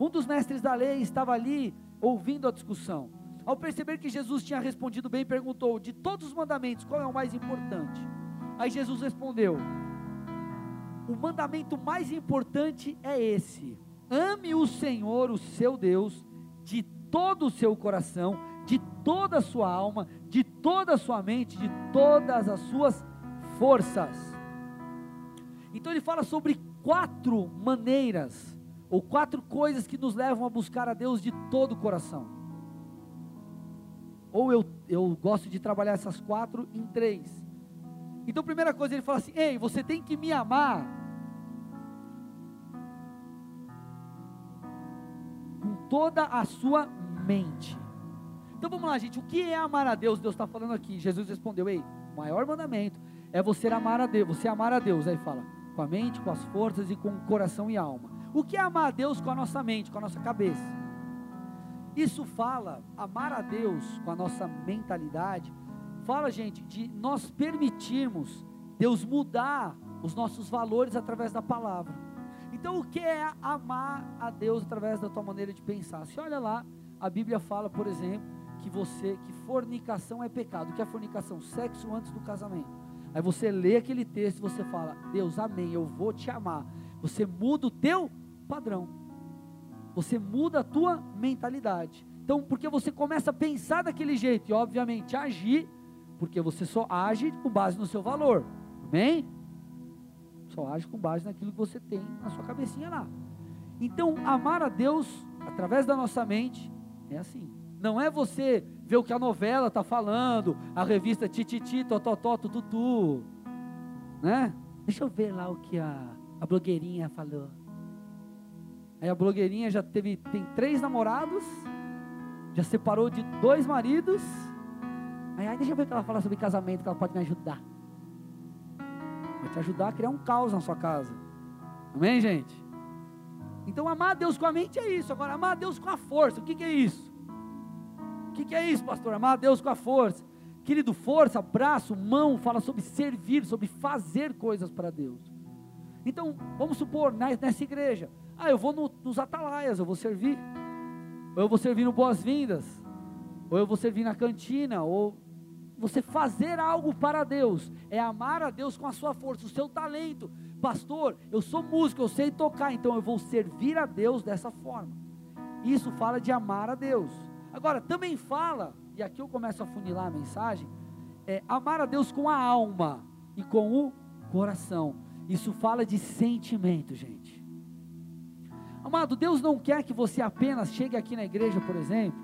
Um dos mestres da lei estava ali ouvindo a discussão. Ao perceber que Jesus tinha respondido bem, perguntou: De todos os mandamentos, qual é o mais importante? Aí Jesus respondeu: o mandamento mais importante é esse: ame o Senhor, o seu Deus, de todo o seu coração, de toda a sua alma, de toda a sua mente, de todas as suas forças. Então ele fala sobre quatro maneiras, ou quatro coisas que nos levam a buscar a Deus de todo o coração. Ou eu, eu gosto de trabalhar essas quatro em três. Então, primeira coisa, ele fala assim: Ei, você tem que me amar com toda a sua mente. Então vamos lá, gente. O que é amar a Deus? Deus está falando aqui. Jesus respondeu: Ei, maior mandamento é você amar a Deus. Você amar a Deus. Aí fala: com a mente, com as forças e com o coração e alma. O que é amar a Deus com a nossa mente, com a nossa cabeça? Isso fala, amar a Deus com a nossa mentalidade, fala, gente, de nós permitirmos Deus mudar os nossos valores através da palavra. Então, o que é amar a Deus através da tua maneira de pensar? Se olha lá, a Bíblia fala, por exemplo, que você, que fornicação é pecado. O que é fornicação? Sexo antes do casamento. Aí você lê aquele texto e você fala: Deus, amém, eu vou te amar. Você muda o teu padrão. Você muda a tua mentalidade. Então, porque você começa a pensar daquele jeito e, obviamente, agir porque você só age com base no seu valor. Amém? Só age com base naquilo que você tem na sua cabecinha lá. Então, amar a Deus através da nossa mente é assim. Não é você ver o que a novela está falando, a revista Tititi, Tototó, Tututu, né? Deixa eu ver lá o que a, a blogueirinha falou. Aí a blogueirinha já teve, tem três namorados, já separou de dois maridos, Aí, aí deixa eu ver o que ela fala sobre casamento, que ela pode me ajudar. Vai te ajudar a criar um caos na sua casa. Amém, gente? Então, amar a Deus com a mente é isso. Agora, amar a Deus com a força, o que, que é isso? Que, que é isso, pastor? Amar a Deus com a força. Querido, força, braço, mão, fala sobre servir, sobre fazer coisas para Deus. Então, vamos supor, nessa igreja, ah, eu vou no, nos atalaias, eu vou servir. Ou eu vou servir no boas-vindas. Ou eu vou servir na cantina, ou você fazer algo para Deus, é amar a Deus com a sua força, o seu talento. Pastor, eu sou músico, eu sei tocar, então eu vou servir a Deus dessa forma. Isso fala de amar a Deus. Agora, também fala e aqui eu começo a funilar a mensagem, é amar a Deus com a alma e com o coração. Isso fala de sentimento, gente. Amado, Deus não quer que você apenas chegue aqui na igreja, por exemplo,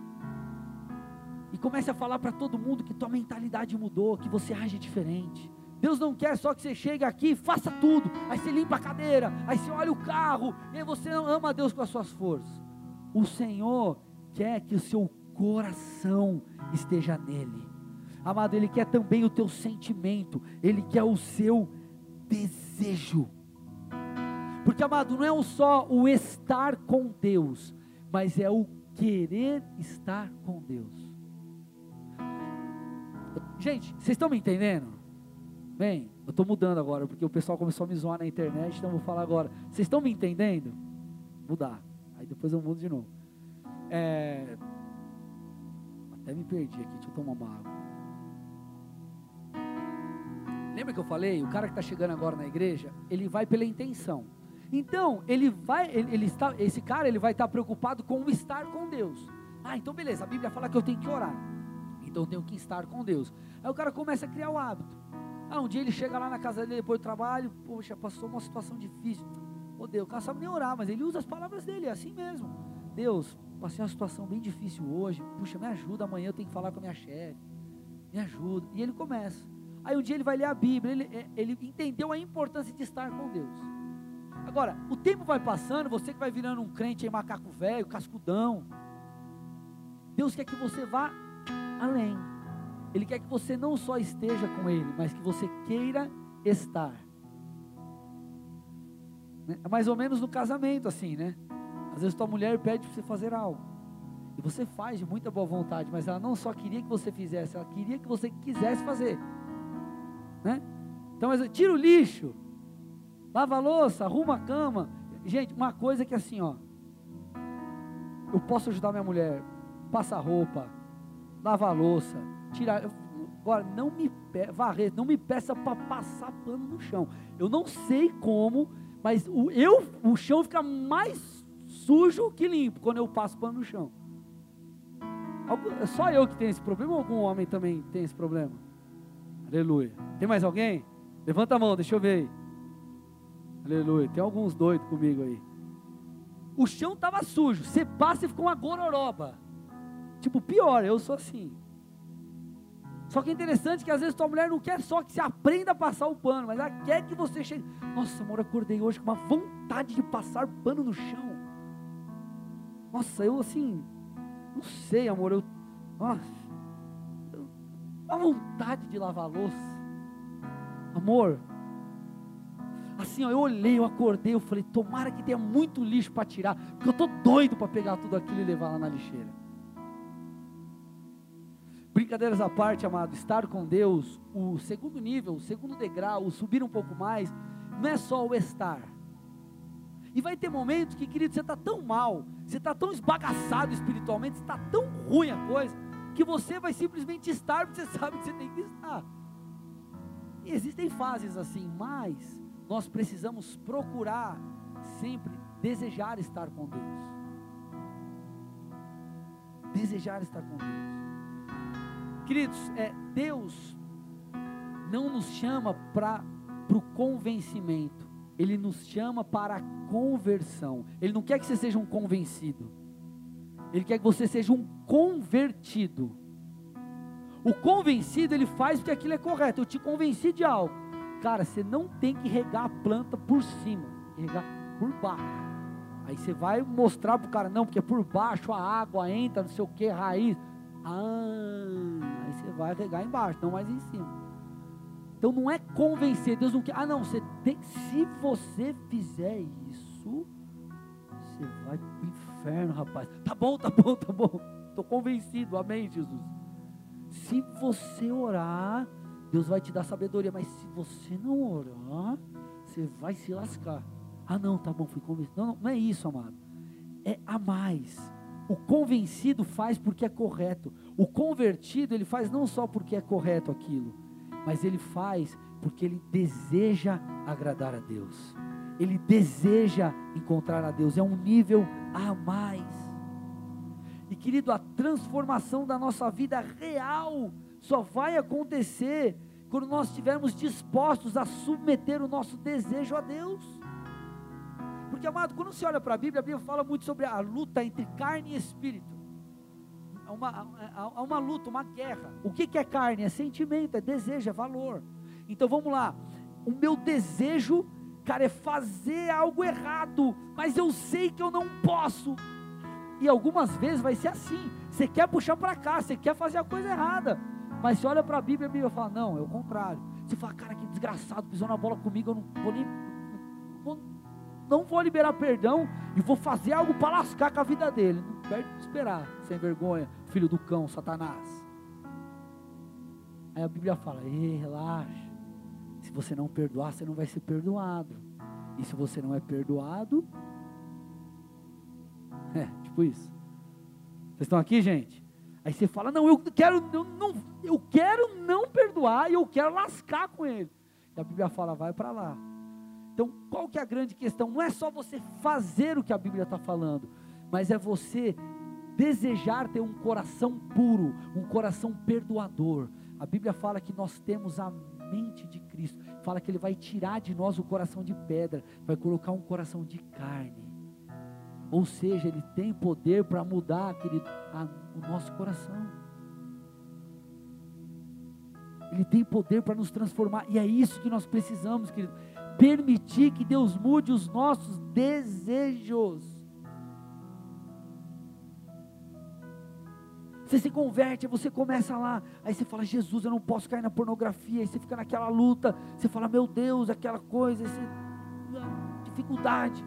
e comece a falar para todo mundo que tua mentalidade mudou, que você age diferente. Deus não quer só que você chegue aqui faça tudo. Aí você limpa a cadeira, aí você olha o carro, e aí você ama a Deus com as suas forças. O Senhor quer que o seu coração esteja nele. Amado, Ele quer também o teu sentimento, Ele quer o seu desejo. Porque, amado, não é só o estar com Deus, mas é o querer estar com Deus. Gente, vocês estão me entendendo? Bem, eu estou mudando agora, porque o pessoal começou a me zoar na internet, então eu vou falar agora. Vocês estão me entendendo? Mudar. Aí depois eu mudo de novo. É... Até me perdi aqui, deixa eu tomar uma água. Lembra que eu falei? O cara que está chegando agora na igreja, ele vai pela intenção. Então, ele vai, ele, ele está, esse cara ele vai estar preocupado com o estar com Deus. Ah, então beleza, a Bíblia fala que eu tenho que orar. Então eu tenho que estar com Deus. Aí o cara começa a criar o hábito. Ah, um dia ele chega lá na casa dele depois do trabalho, poxa, passou uma situação difícil. Ô oh, Deus, o cara sabe nem orar, mas ele usa as palavras dele, é assim mesmo. Deus, passei uma situação bem difícil hoje, puxa, me ajuda, amanhã eu tenho que falar com a minha chefe. Me ajuda. E ele começa. Aí um dia ele vai ler a Bíblia, ele, é, ele entendeu a importância de estar com Deus. Agora, o tempo vai passando, você que vai virando um crente em macaco velho, cascudão. Deus quer que você vá além. Ele quer que você não só esteja com Ele, mas que você queira estar. Né? É mais ou menos no casamento assim, né? Às vezes tua mulher pede para você fazer algo. E você faz de muita boa vontade, mas ela não só queria que você fizesse, ela queria que você quisesse fazer. Né? Então, tira o lixo, lava a louça, arruma a cama. Gente, uma coisa que assim, ó, eu posso ajudar minha mulher, passar roupa, lavar a louça, tirar. Agora, não me varrer, não me peça para passar pano no chão. Eu não sei como, mas o, eu, o chão fica mais sujo que limpo quando eu passo pano no chão. É só eu que tenho esse problema ou algum homem também tem esse problema? Aleluia. Tem mais alguém? Levanta a mão, deixa eu ver aí. Aleluia. Tem alguns doidos comigo aí. O chão estava sujo. Você passa e ficou uma gororoba. Tipo, pior, eu sou assim. Só que é interessante que às vezes tua mulher não quer só que você aprenda a passar o pano, mas ela quer que você chegue. Nossa, amor, acordei hoje com uma vontade de passar pano no chão. Nossa, eu assim, não sei, amor, eu. Nossa, a vontade de lavar louça. Amor, assim, ó, eu olhei, eu acordei, eu falei, tomara que tenha muito lixo para tirar, porque eu tô doido para pegar tudo aquilo e levar lá na lixeira. Brincadeiras à parte, amado, estar com Deus, o segundo nível, o segundo degrau, o subir um pouco mais, não é só o estar. E vai ter momentos que, querido, você está tão mal, você está tão esbagaçado espiritualmente, está tão ruim a coisa, que você vai simplesmente estar, porque você (laughs) sabe que você tem que estar. E existem fases assim, mas nós precisamos procurar sempre desejar estar com Deus. Desejar estar com Deus. Queridos, é, Deus não nos chama para o convencimento, Ele nos chama para a conversão. Ele não quer que você seja um convencido. Ele quer que você seja um convertido. O convencido ele faz porque aquilo é correto. Eu te convenci de algo. Cara, você não tem que regar a planta por cima, regar por baixo. Aí você vai mostrar para o cara, não, porque por baixo a água entra, não sei o que, raiz. Ah, aí você vai regar embaixo, não mais em cima. Então não é convencer, Deus não quer. Ah, não, você tem. Se você fizer isso, você vai para o inferno, rapaz. Tá bom, tá bom, tá bom. Estou convencido, amém, Jesus. Se você orar, Deus vai te dar sabedoria, mas se você não orar, você vai se lascar. Ah, não, tá bom, fui convencido. Não, não, não é isso, amado. É a mais. O convencido faz porque é correto. O convertido, ele faz não só porque é correto aquilo, mas ele faz porque ele deseja agradar a Deus ele deseja encontrar a Deus, é um nível a mais. E querido, a transformação da nossa vida real só vai acontecer quando nós estivermos dispostos a submeter o nosso desejo a Deus. Porque, amado, quando você olha para a Bíblia, a Bíblia fala muito sobre a luta entre carne e espírito. Há uma, há uma luta, uma guerra. O que, que é carne? É sentimento, é desejo, é valor. Então vamos lá. O meu desejo, cara, é fazer algo errado, mas eu sei que eu não posso. E algumas vezes vai ser assim. Você quer puxar para cá, você quer fazer a coisa errada. Mas você olha para a Bíblia e a fala: não, é o contrário. Você fala, cara, que desgraçado, pisou na bola comigo, eu não vou nem. Não, vou liberar perdão e vou fazer algo para lascar com a vida dele. Não perde de esperar, sem vergonha, filho do cão, Satanás. Aí a Bíblia fala: ei, relaxa. Se você não perdoar, você não vai ser perdoado. E se você não é perdoado, (laughs) é, tipo isso. Vocês estão aqui, gente? Aí você fala: "Não, eu quero eu não, eu quero não perdoar e eu quero lascar com ele". E a Bíblia fala: "Vai para lá". Então, qual que é a grande questão? Não é só você fazer o que a Bíblia está falando, mas é você desejar ter um coração puro, um coração perdoador. A Bíblia fala que nós temos a mente de Cristo. Fala que Ele vai tirar de nós o coração de pedra, vai colocar um coração de carne. Ou seja, Ele tem poder para mudar aquele, a, o nosso coração. Ele tem poder para nos transformar. E é isso que nós precisamos, querido. Permitir que Deus mude os nossos desejos. Você se converte, você começa lá, aí você fala, Jesus, eu não posso cair na pornografia, aí você fica naquela luta, você fala, meu Deus, aquela coisa, você, dificuldade.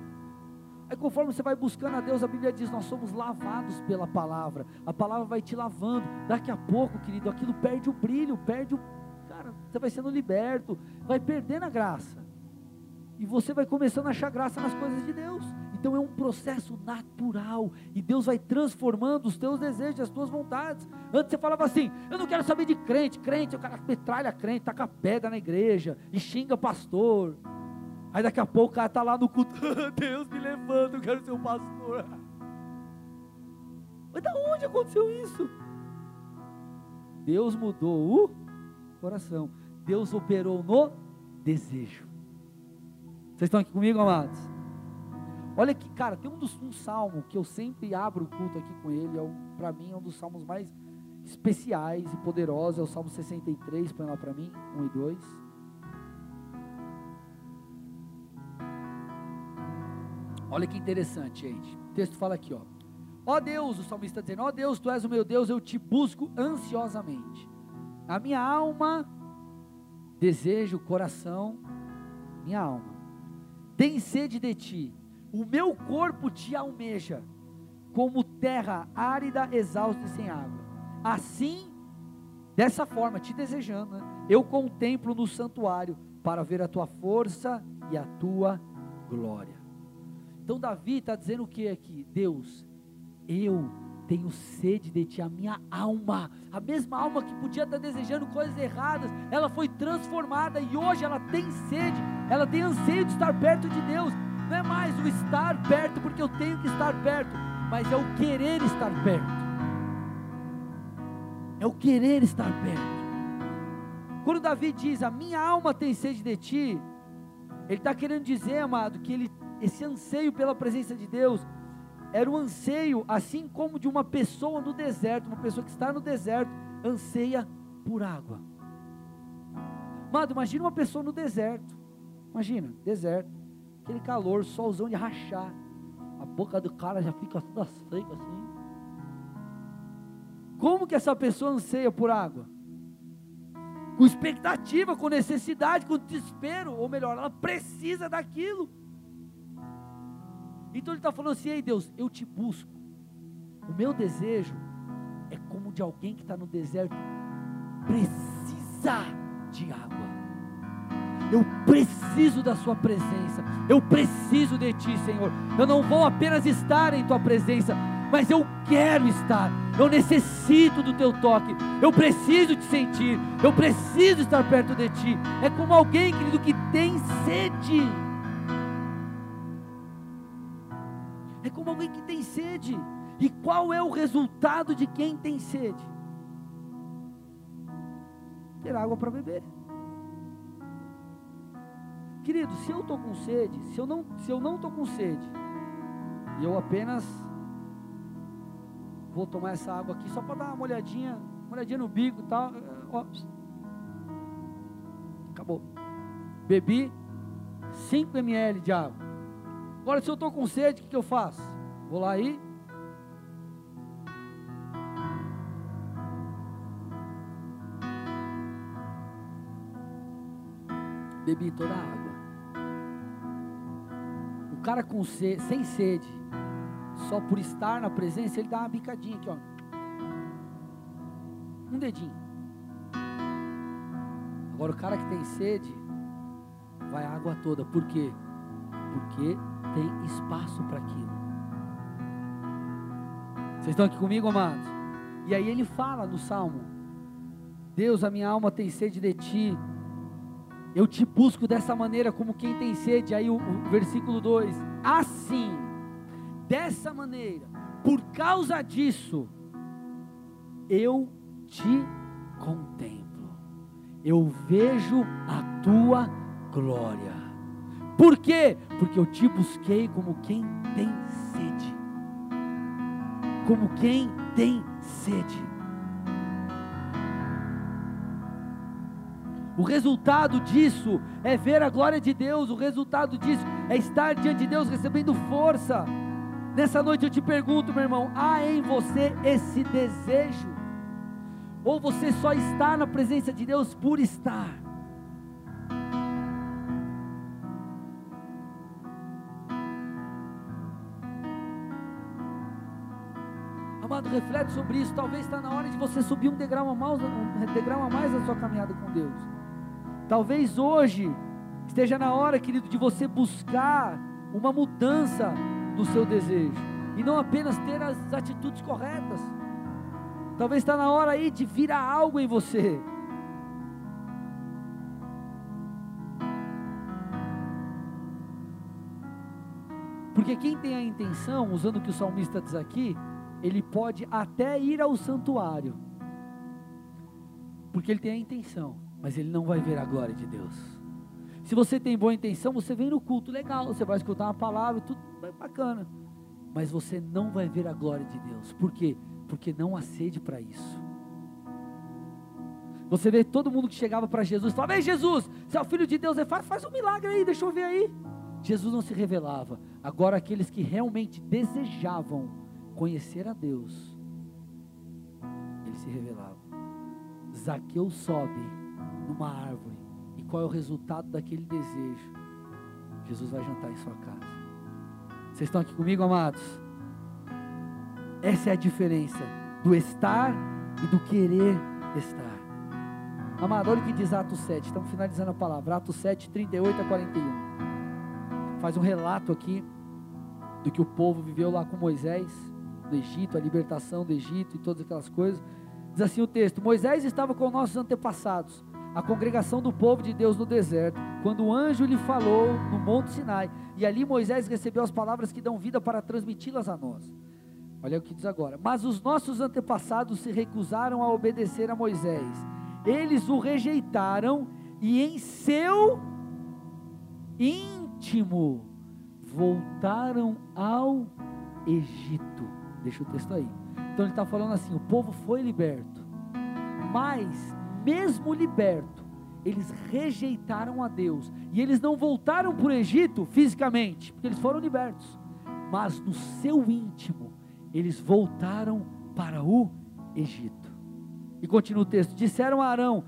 Aí conforme você vai buscando a Deus, a Bíblia diz: nós somos lavados pela palavra. A palavra vai te lavando. Daqui a pouco, querido, aquilo perde o brilho, perde o. Cara, você vai sendo liberto, vai perdendo a graça. E você vai começando a achar graça nas coisas de Deus. Então é um processo natural. E Deus vai transformando os teus desejos, as tuas vontades. Antes você falava assim: eu não quero saber de crente. Crente, o cara metralha crente, taca pedra na igreja e xinga pastor. Aí daqui a pouco o cara está lá no culto, (laughs) Deus me levanta, eu quero ser um pastor. Mas da onde aconteceu isso? Deus mudou o coração. Deus operou no desejo. Vocês estão aqui comigo, amados? Olha que, cara, tem um, dos, um salmo que eu sempre abro o culto aqui com ele. É para mim, é um dos salmos mais especiais e poderosos. É o Salmo 63, põe lá para mim, 1 e 2. Olha que interessante, gente. O texto fala aqui, ó. Ó Deus, o salmista está dizendo: Ó Deus, tu és o meu Deus, eu te busco ansiosamente. A minha alma, desejo, coração, minha alma, tem sede de ti. O meu corpo te almeja, como terra árida, exausta e sem água. Assim, dessa forma, te desejando, né? eu contemplo no santuário para ver a tua força e a tua glória. Então Davi está dizendo o que aqui? Deus, eu tenho sede de ti, a minha alma, a mesma alma que podia estar desejando coisas erradas, ela foi transformada e hoje ela tem sede, ela tem anseio de estar perto de Deus. Não é mais o estar perto porque eu tenho que estar perto, mas é o querer estar perto. É o querer estar perto. Quando Davi diz, a minha alma tem sede de ti, ele está querendo dizer, amado, que ele esse anseio pela presença de Deus era um anseio, assim como de uma pessoa no deserto, uma pessoa que está no deserto, anseia por água. Mano, imagina uma pessoa no deserto. Imagina, deserto, aquele calor, solzão de rachar. A boca do cara já fica toda seca assim. Como que essa pessoa anseia por água? Com expectativa, com necessidade, com desespero, ou melhor, ela precisa daquilo. Então ele está falando assim: Ei Deus, eu te busco. O meu desejo é como de alguém que está no deserto, precisa de água. Eu preciso da Sua presença. Eu preciso de Ti, Senhor. Eu não vou apenas estar em Tua presença, mas eu quero estar. Eu necessito do Teu toque. Eu preciso te sentir. Eu preciso estar perto de Ti. É como alguém, querido, que tem sede como alguém que tem sede. E qual é o resultado de quem tem sede? Ter água para beber. Querido, se eu estou com sede, se eu não se eu não estou com sede, e eu apenas vou tomar essa água aqui só para dar uma olhadinha, uma olhadinha no bico e tal, ó, acabou. Bebi 5 ml de água. Agora, se eu estou com sede, o que, que eu faço? Vou lá e bebi toda a água. O cara com sede, sem sede, só por estar na presença, ele dá uma bicadinha aqui, ó. Um dedinho. Agora o cara que tem sede, vai a água toda. Por quê? Porque tem espaço para aquilo. Vocês estão aqui comigo, amados? E aí ele fala no salmo: Deus, a minha alma tem sede de ti eu te busco dessa maneira como quem tem sede. Aí o, o versículo 2: Assim, dessa maneira, por causa disso, eu te contemplo. Eu vejo a tua glória. Por quê? Porque eu te busquei como quem tem sede. Como quem tem sede. O resultado disso é ver a glória de Deus, o resultado disso é estar diante de Deus recebendo força. Nessa noite eu te pergunto, meu irmão, há em você esse desejo? Ou você só está na presença de Deus por estar? Amado, reflete sobre isso. Talvez está na hora de você subir um degrau a mais, um degrau a mais na sua caminhada com Deus. Talvez hoje esteja na hora, querido, de você buscar uma mudança no seu desejo e não apenas ter as atitudes corretas. Talvez está na hora aí de virar algo em você. Porque quem tem a intenção, usando o que o salmista diz aqui, ele pode até ir ao santuário, porque ele tem a intenção mas ele não vai ver a glória de Deus. Se você tem boa intenção, você vem no culto, legal, você vai escutar uma palavra, tudo bacana, mas você não vai ver a glória de Deus. Por quê? Porque não há sede para isso. Você vê todo mundo que chegava para Jesus e falava: Ei, Jesus, você é o filho de Deus, faz, faz um milagre aí, deixa eu ver aí. Jesus não se revelava. Agora, aqueles que realmente desejavam conhecer a Deus, ele se revelava. Zaqueu sobe numa árvore. E qual é o resultado daquele desejo? Jesus vai jantar em sua casa. Vocês estão aqui comigo, amados? Essa é a diferença do estar e do querer estar. Amado, olha o que diz Atos 7. Estamos finalizando a palavra. Atos 7, 38 a 41. Faz um relato aqui do que o povo viveu lá com Moisés no Egito, a libertação do Egito e todas aquelas coisas. Diz assim o texto: Moisés estava com nossos antepassados a congregação do povo de Deus no deserto, quando o anjo lhe falou no Monte Sinai, e ali Moisés recebeu as palavras que dão vida para transmiti-las a nós. Olha o que diz agora: Mas os nossos antepassados se recusaram a obedecer a Moisés, eles o rejeitaram e em seu íntimo voltaram ao Egito. Deixa o texto aí. Então ele está falando assim: o povo foi liberto, mas mesmo liberto, eles rejeitaram a Deus e eles não voltaram para o Egito fisicamente, porque eles foram libertos, mas no seu íntimo, eles voltaram para o Egito. E continua o texto: disseram a Arão: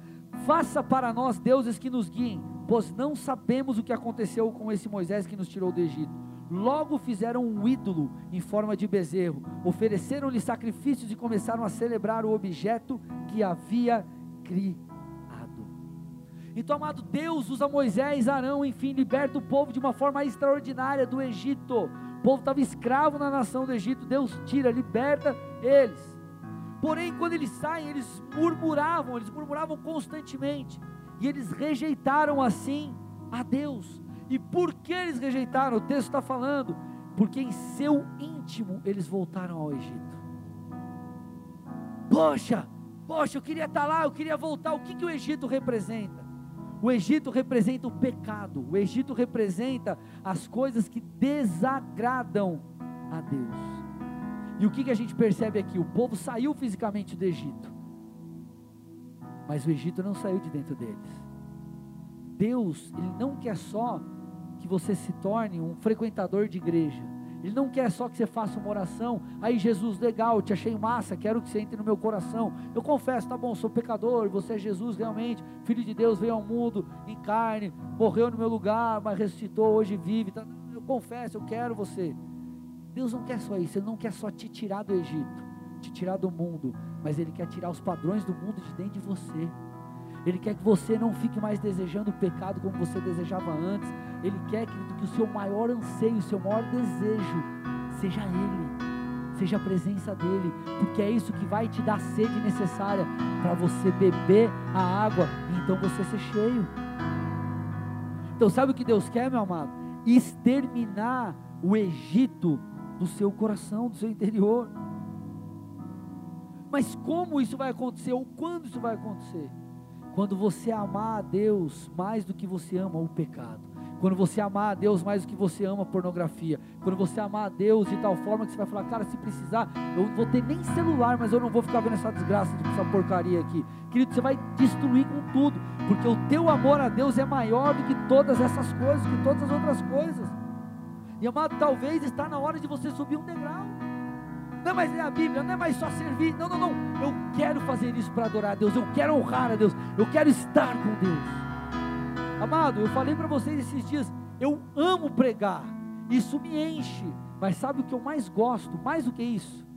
Faça para nós deuses que nos guiem, pois não sabemos o que aconteceu com esse Moisés que nos tirou do Egito. Logo fizeram um ídolo em forma de bezerro, ofereceram-lhe sacrifícios e começaram a celebrar o objeto que havia criado. Então, amado, Deus usa Moisés, Arão, enfim, liberta o povo de uma forma extraordinária do Egito. O povo estava escravo na nação do Egito, Deus tira, liberta eles. Porém, quando eles saem, eles murmuravam, eles murmuravam constantemente, e eles rejeitaram assim a Deus. E por que eles rejeitaram? O texto está falando, porque em seu íntimo eles voltaram ao Egito. Poxa, poxa, eu queria estar lá, eu queria voltar. O que, que o Egito representa? O Egito representa o pecado, o Egito representa as coisas que desagradam a Deus. E o que, que a gente percebe aqui? O povo saiu fisicamente do Egito, mas o Egito não saiu de dentro deles. Deus, Ele não quer só que você se torne um frequentador de igreja, ele não quer só que você faça uma oração. Aí, Jesus, legal, te achei massa, quero que você entre no meu coração. Eu confesso, tá bom, sou pecador, você é Jesus realmente, Filho de Deus, veio ao mundo em carne, morreu no meu lugar, mas ressuscitou, hoje vive. Tá? Eu confesso, eu quero você. Deus não quer só isso, Ele não quer só te tirar do Egito, te tirar do mundo, mas Ele quer tirar os padrões do mundo de dentro de você. Ele quer que você não fique mais desejando o pecado como você desejava antes. Ele quer que, o seu maior anseio, o seu maior desejo seja Ele, seja a presença dEle, porque é isso que vai te dar a sede necessária para você beber a água e então você ser cheio. Então, sabe o que Deus quer, meu amado? Exterminar o Egito do seu coração, do seu interior. Mas como isso vai acontecer, ou quando isso vai acontecer? Quando você amar a Deus mais do que você ama o pecado. Quando você amar a Deus mais do que você ama a pornografia. Quando você amar a Deus de tal forma que você vai falar, cara, se precisar, eu não vou ter nem celular, mas eu não vou ficar vendo essa desgraça, essa porcaria aqui. Querido, você vai destruir com tudo. Porque o teu amor a Deus é maior do que todas essas coisas, que todas as outras coisas. E amado, talvez está na hora de você subir um degrau não é mais ler a Bíblia, não é mais só servir. Não, não, não. Eu quero fazer isso para adorar a Deus. Eu quero honrar a Deus. Eu quero estar com Deus. Amado, eu falei para vocês esses dias. Eu amo pregar. Isso me enche. Mas sabe o que eu mais gosto? Mais do que isso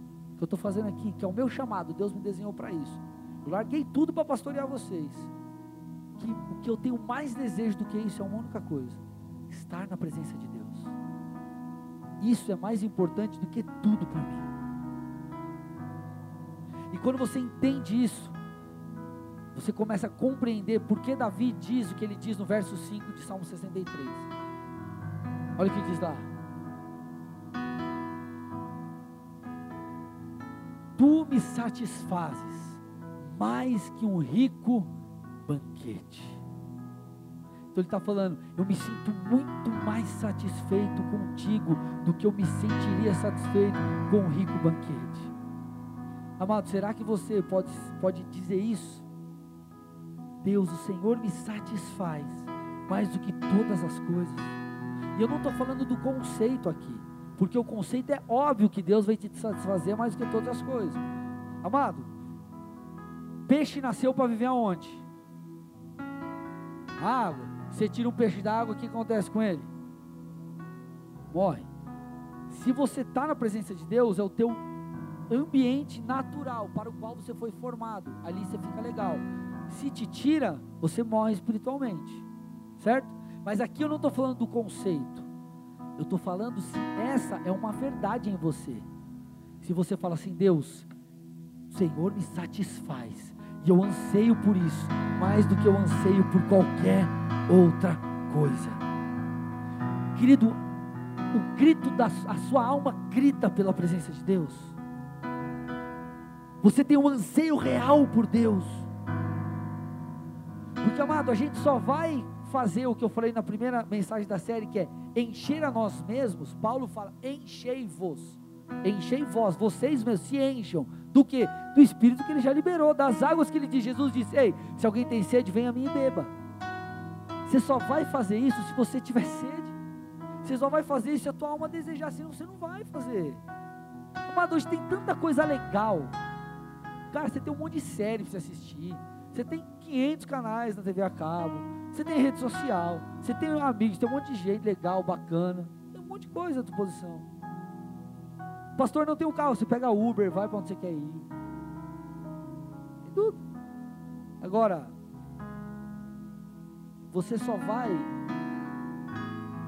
que eu estou fazendo aqui, que é o meu chamado. Deus me desenhou para isso. Eu larguei tudo para pastorear vocês. Que o que eu tenho mais desejo do que isso é uma única coisa: estar na presença de Deus. Isso é mais importante do que tudo para mim. E quando você entende isso, você começa a compreender por que Davi diz o que ele diz no verso 5 de Salmo 63. Olha o que diz lá. Tu me satisfazes mais que um rico banquete. Então ele está falando, eu me sinto muito mais satisfeito contigo do que eu me sentiria satisfeito com um rico banquete. Amado, será que você pode, pode dizer isso? Deus, o Senhor me satisfaz mais do que todas as coisas. E eu não estou falando do conceito aqui, porque o conceito é óbvio que Deus vai te satisfazer mais do que todas as coisas. Amado, peixe nasceu para viver aonde? Água. Você tira um peixe da água, o que acontece com ele? Morre. Se você está na presença de Deus, é o teu ambiente natural para o qual você foi formado. Ali você fica legal. Se te tira, você morre espiritualmente, certo? Mas aqui eu não estou falando do conceito. Eu estou falando se essa é uma verdade em você. Se você fala assim, Deus, o Senhor me satisfaz. E eu anseio por isso, mais do que eu anseio por qualquer outra coisa. Querido, o grito da a sua alma grita pela presença de Deus. Você tem um anseio real por Deus. Porque, amado, a gente só vai fazer o que eu falei na primeira mensagem da série, que é encher a nós mesmos. Paulo fala: enchei-vos. Enchei vós, vocês mesmos se encham. Do que? Do Espírito que ele já liberou, das águas que ele diz. Jesus disse: Ei, se alguém tem sede, venha a mim e beba. Você só vai fazer isso se você tiver sede. Você só vai fazer isso se a tua alma desejar, senão você não vai fazer. Amado, hoje tem tanta coisa legal Cara, você tem um monte de série para você assistir. Você tem 500 canais na TV a cabo. Você tem rede social. Você tem amigos, tem um monte de gente legal, bacana. Tem um monte de coisa à disposição. Pastor não tem um carro, você pega Uber, vai para onde você quer ir. Tem tudo. Agora, você só vai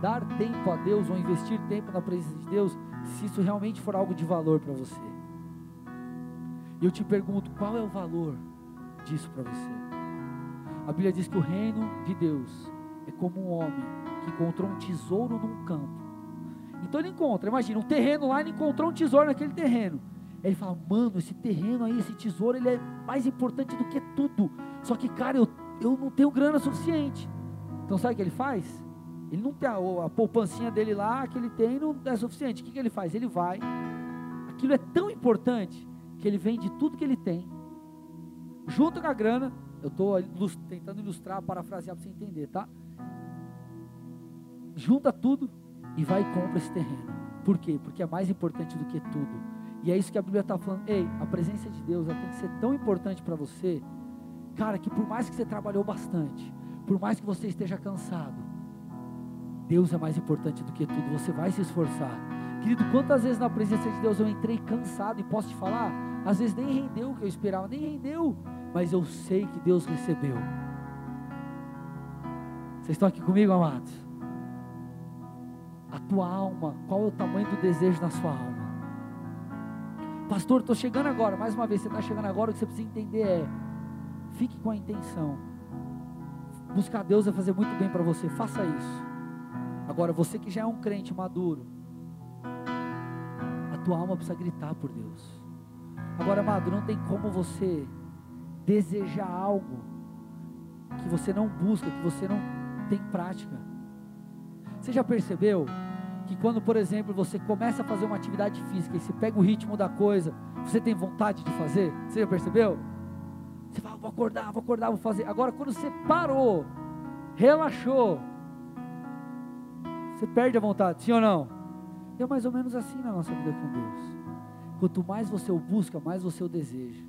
dar tempo a Deus ou investir tempo na presença de Deus se isso realmente for algo de valor para você. E eu te pergunto, qual é o valor disso para você? A Bíblia diz que o reino de Deus é como um homem que encontrou um tesouro num campo. Então ele encontra, imagina, um terreno lá, ele encontrou um tesouro naquele terreno. Ele fala, mano, esse terreno aí, esse tesouro, ele é mais importante do que tudo. Só que, cara, eu, eu não tenho grana suficiente. Então sabe o que ele faz? Ele não tem a, a poupancinha dele lá, que ele tem, não é suficiente. O que, que ele faz? Ele vai. Aquilo é tão importante que ele vende tudo que ele tem, junto com a grana. Eu estou tentando ilustrar, parafrasear para você entender, tá? Junta tudo e vai e compra esse terreno. Por quê? Porque é mais importante do que tudo. E é isso que a Bíblia está falando. Ei, a presença de Deus tem que ser tão importante para você, cara, que por mais que você trabalhou bastante, por mais que você esteja cansado, Deus é mais importante do que tudo. Você vai se esforçar. Querido, quantas vezes na presença de Deus eu entrei cansado e posso te falar, às vezes nem rendeu o que eu esperava, nem rendeu, mas eu sei que Deus recebeu. Vocês estão aqui comigo, amados? A tua alma, qual é o tamanho do desejo na sua alma? Pastor, estou chegando agora. Mais uma vez, você está chegando agora. O que você precisa entender é: fique com a intenção. Buscar Deus vai fazer muito bem para você. Faça isso. Agora, você que já é um crente maduro, a tua alma precisa gritar por Deus. Agora, amado, não tem como você desejar algo que você não busca, que você não tem prática. Você já percebeu? que quando, por exemplo, você começa a fazer uma atividade física e você pega o ritmo da coisa, você tem vontade de fazer? Você já percebeu? Você fala, vou acordar, vou acordar, vou fazer. Agora, quando você parou, relaxou, você perde a vontade, sim ou não? É mais ou menos assim na nossa vida com Deus. Quanto mais você o busca, mais você o deseja.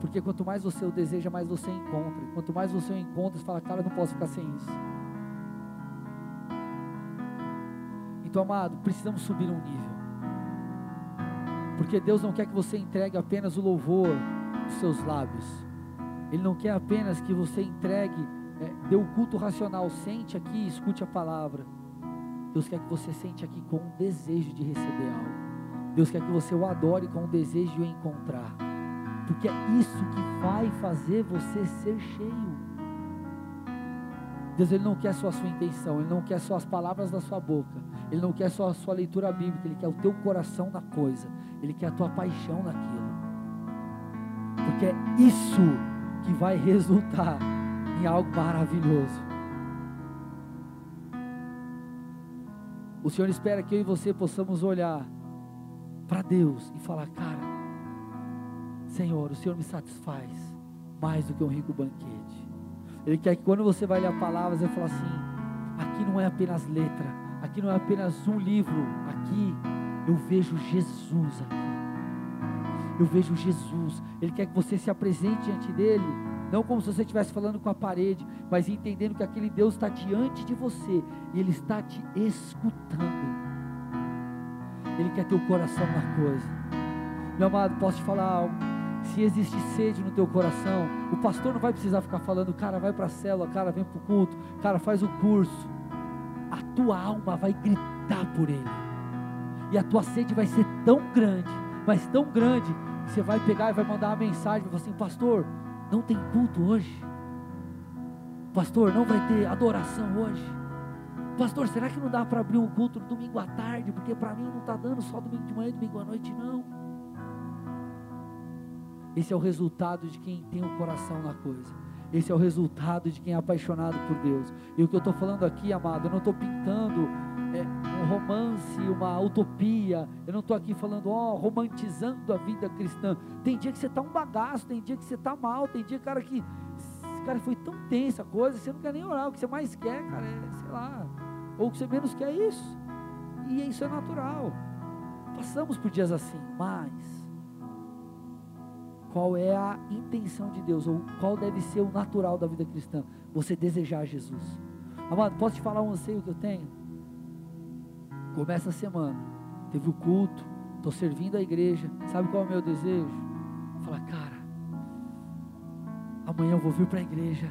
Porque quanto mais você o deseja, mais você encontra. Quanto mais você o encontra, você fala, cara, eu não posso ficar sem isso. Então, amado, precisamos subir um nível. Porque Deus não quer que você entregue apenas o louvor dos seus lábios. Ele não quer apenas que você entregue, é, dê o culto racional, sente aqui, escute a palavra. Deus quer que você sente aqui com um desejo de receber algo. Deus quer que você o adore com um desejo de o encontrar. Porque é isso que vai fazer você ser cheio. Deus ele não quer só a sua intenção, ele não quer só as palavras da sua boca, ele não quer só a sua leitura bíblica, ele quer o teu coração na coisa, ele quer a tua paixão naquilo. Porque é isso que vai resultar em algo maravilhoso. O Senhor espera que eu e você possamos olhar para Deus e falar: Cara, Senhor, o Senhor me satisfaz mais do que um rico banquete. Ele quer que quando você vai ler a palavra, você fala assim: aqui não é apenas letra, aqui não é apenas um livro, aqui eu vejo Jesus aqui. Eu vejo Jesus. Ele quer que você se apresente diante dele, não como se você estivesse falando com a parede, mas entendendo que aquele Deus está diante de você e ele está te escutando. Ele quer teu coração na coisa. Meu amado, posso te falar algo? se existe sede no teu coração, o pastor não vai precisar ficar falando, cara, vai para a célula, cara, vem para o culto, cara, faz o curso. A tua alma vai gritar por ele. E a tua sede vai ser tão grande, mas tão grande, que você vai pegar e vai mandar uma mensagem, falar assim, pastor, não tem culto hoje. Pastor, não vai ter adoração hoje. Pastor, será que não dá para abrir um culto no domingo à tarde? Porque para mim não está dando só domingo de manhã e domingo à noite, não. Esse é o resultado de quem tem o coração na coisa. Esse é o resultado de quem é apaixonado por Deus. E o que eu estou falando aqui, amado, eu não estou pintando é, um romance, uma utopia. Eu não estou aqui falando, ó, oh, romantizando a vida cristã. Tem dia que você está um bagaço, tem dia que você está mal, tem dia, cara, que. Cara, foi tão tensa a coisa, você não quer nem orar. O que você mais quer, cara, é, sei lá. Ou que você menos quer é isso. E isso é natural. Passamos por dias assim, mas qual é a intenção de Deus, ou qual deve ser o natural da vida cristã. Você desejar Jesus. Amado, posso te falar um anseio que eu tenho? Começa a semana, teve o culto, estou servindo a igreja. Sabe qual é o meu desejo? Falar, cara, amanhã eu vou vir para a igreja.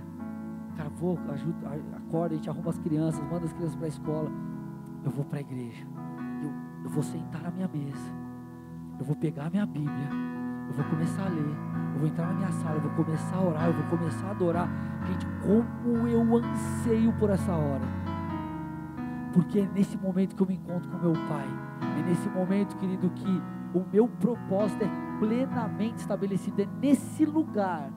Ajuda, acorda, a gente arruma as crianças, manda as crianças para a escola. Eu vou para a igreja. Eu, eu vou sentar na minha mesa. Eu vou pegar a minha Bíblia eu vou começar a ler, eu vou entrar na minha sala, eu vou começar a orar, eu vou começar a adorar. Gente, como eu anseio por essa hora. Porque é nesse momento que eu me encontro com meu Pai. É nesse momento, querido, que o meu propósito é plenamente estabelecido. É nesse lugar,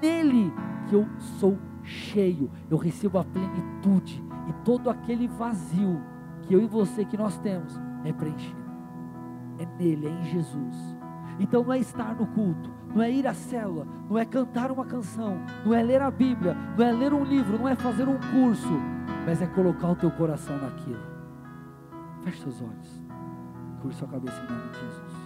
nele, que eu sou cheio. Eu recebo a plenitude. E todo aquele vazio que eu e você que nós temos é preenchido. É nele, é em Jesus. Então não é estar no culto, não é ir à célula, não é cantar uma canção, não é ler a Bíblia, não é ler um livro, não é fazer um curso, mas é colocar o teu coração naquilo. Feche seus olhos, curva sua cabeça em nome de Jesus.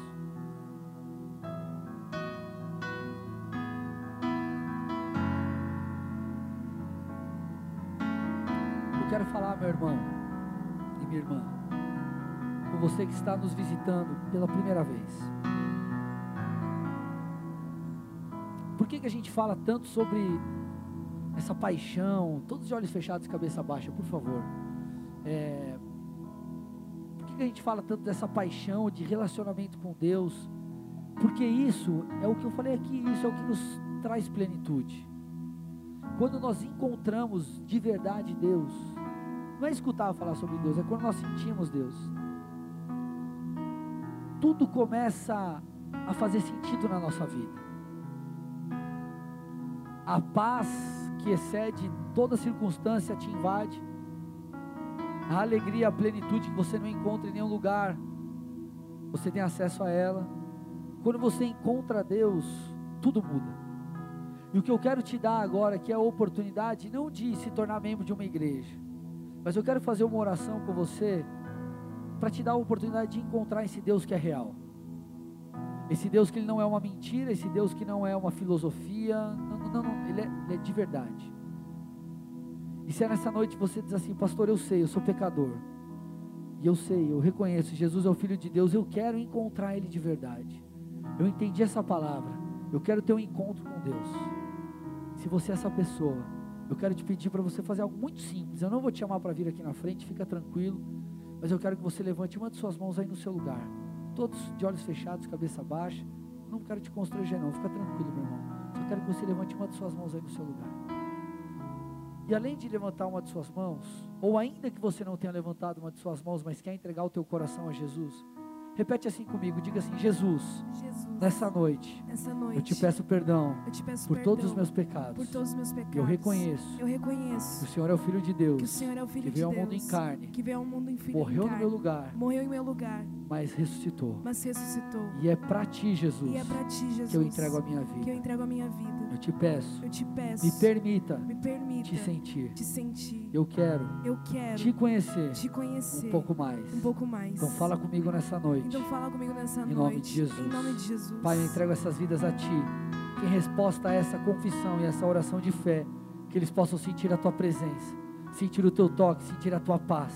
Meu irmão e minha irmã, com você que está nos visitando pela primeira vez. Por que, que a gente fala tanto sobre essa paixão? Todos de olhos fechados e cabeça baixa, por favor. É, por que, que a gente fala tanto dessa paixão de relacionamento com Deus? Porque isso é o que eu falei aqui, isso é o que nos traz plenitude. Quando nós encontramos de verdade Deus, não é escutar falar sobre Deus, é quando nós sentimos Deus. Tudo começa a fazer sentido na nossa vida a paz que excede toda circunstância te invade, a alegria, a plenitude que você não encontra em nenhum lugar, você tem acesso a ela. Quando você encontra Deus, tudo muda. E o que eu quero te dar agora aqui é a oportunidade não de se tornar membro de uma igreja, mas eu quero fazer uma oração com você para te dar a oportunidade de encontrar esse Deus que é real. Esse Deus que ele não é uma mentira, esse Deus que não é uma filosofia, não, não, não, ele, é, ele é de verdade. E se é nessa noite você diz assim, pastor, eu sei, eu sou pecador. E eu sei, eu reconheço, Jesus é o Filho de Deus, eu quero encontrar Ele de verdade. Eu entendi essa palavra, eu quero ter um encontro com Deus. Se você é essa pessoa, eu quero te pedir para você fazer algo muito simples. Eu não vou te chamar para vir aqui na frente, fica tranquilo. Mas eu quero que você levante uma de suas mãos aí no seu lugar todos de olhos fechados, cabeça baixa. Não quero te constranger, não. Fica tranquilo, meu irmão. Só quero que você levante uma de suas mãos aí no seu lugar. E além de levantar uma de suas mãos, ou ainda que você não tenha levantado uma de suas mãos, mas quer entregar o teu coração a Jesus, Repete assim comigo, diga assim: Jesus, Jesus nessa, noite, nessa noite, eu te peço perdão te peço por perdão todos os meus pecados. por todos os meus pecados. Eu reconheço eu reconheço que o Senhor é o Filho de Deus, que o Senhor é o Filho que de veio ao Deus, mundo em carne, que veio ao mundo em filho morreu em no carne, meu lugar, morreu em meu lugar, mas ressuscitou. mas ressuscitou. E é para ti, Jesus, é ti, Jesus, que eu que eu entrego a minha vida. Eu te peço, Eu te peço, me permita me permita te sentir. te sentir. Eu quero Eu quero te conhecer te conhecer um pouco mais. um pouco mais. Então fala comigo nessa noite. Então fala comigo nessa Em noite. nome de Jesus. Em nome de Jesus. Pai, eu entrego essas vidas a Ti. Que em resposta a essa confissão e essa oração de fé, que eles possam sentir a Tua presença, sentir o Teu toque, sentir a Tua paz.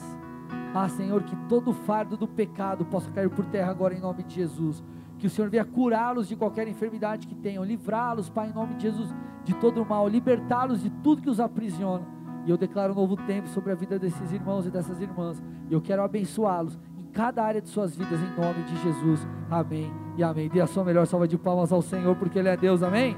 Ah, Senhor, que todo o fardo do pecado possa cair por terra agora em nome de Jesus. Que o Senhor venha curá-los de qualquer enfermidade que tenham, livrá-los, Pai, em nome de Jesus, de todo o mal, libertá-los de tudo que os aprisiona. E eu declaro um novo tempo sobre a vida desses irmãos e dessas irmãs. E eu quero abençoá-los em cada área de suas vidas, em nome de Jesus. Amém e amém. Dê a sua melhor salva de palmas ao Senhor, porque Ele é Deus. Amém.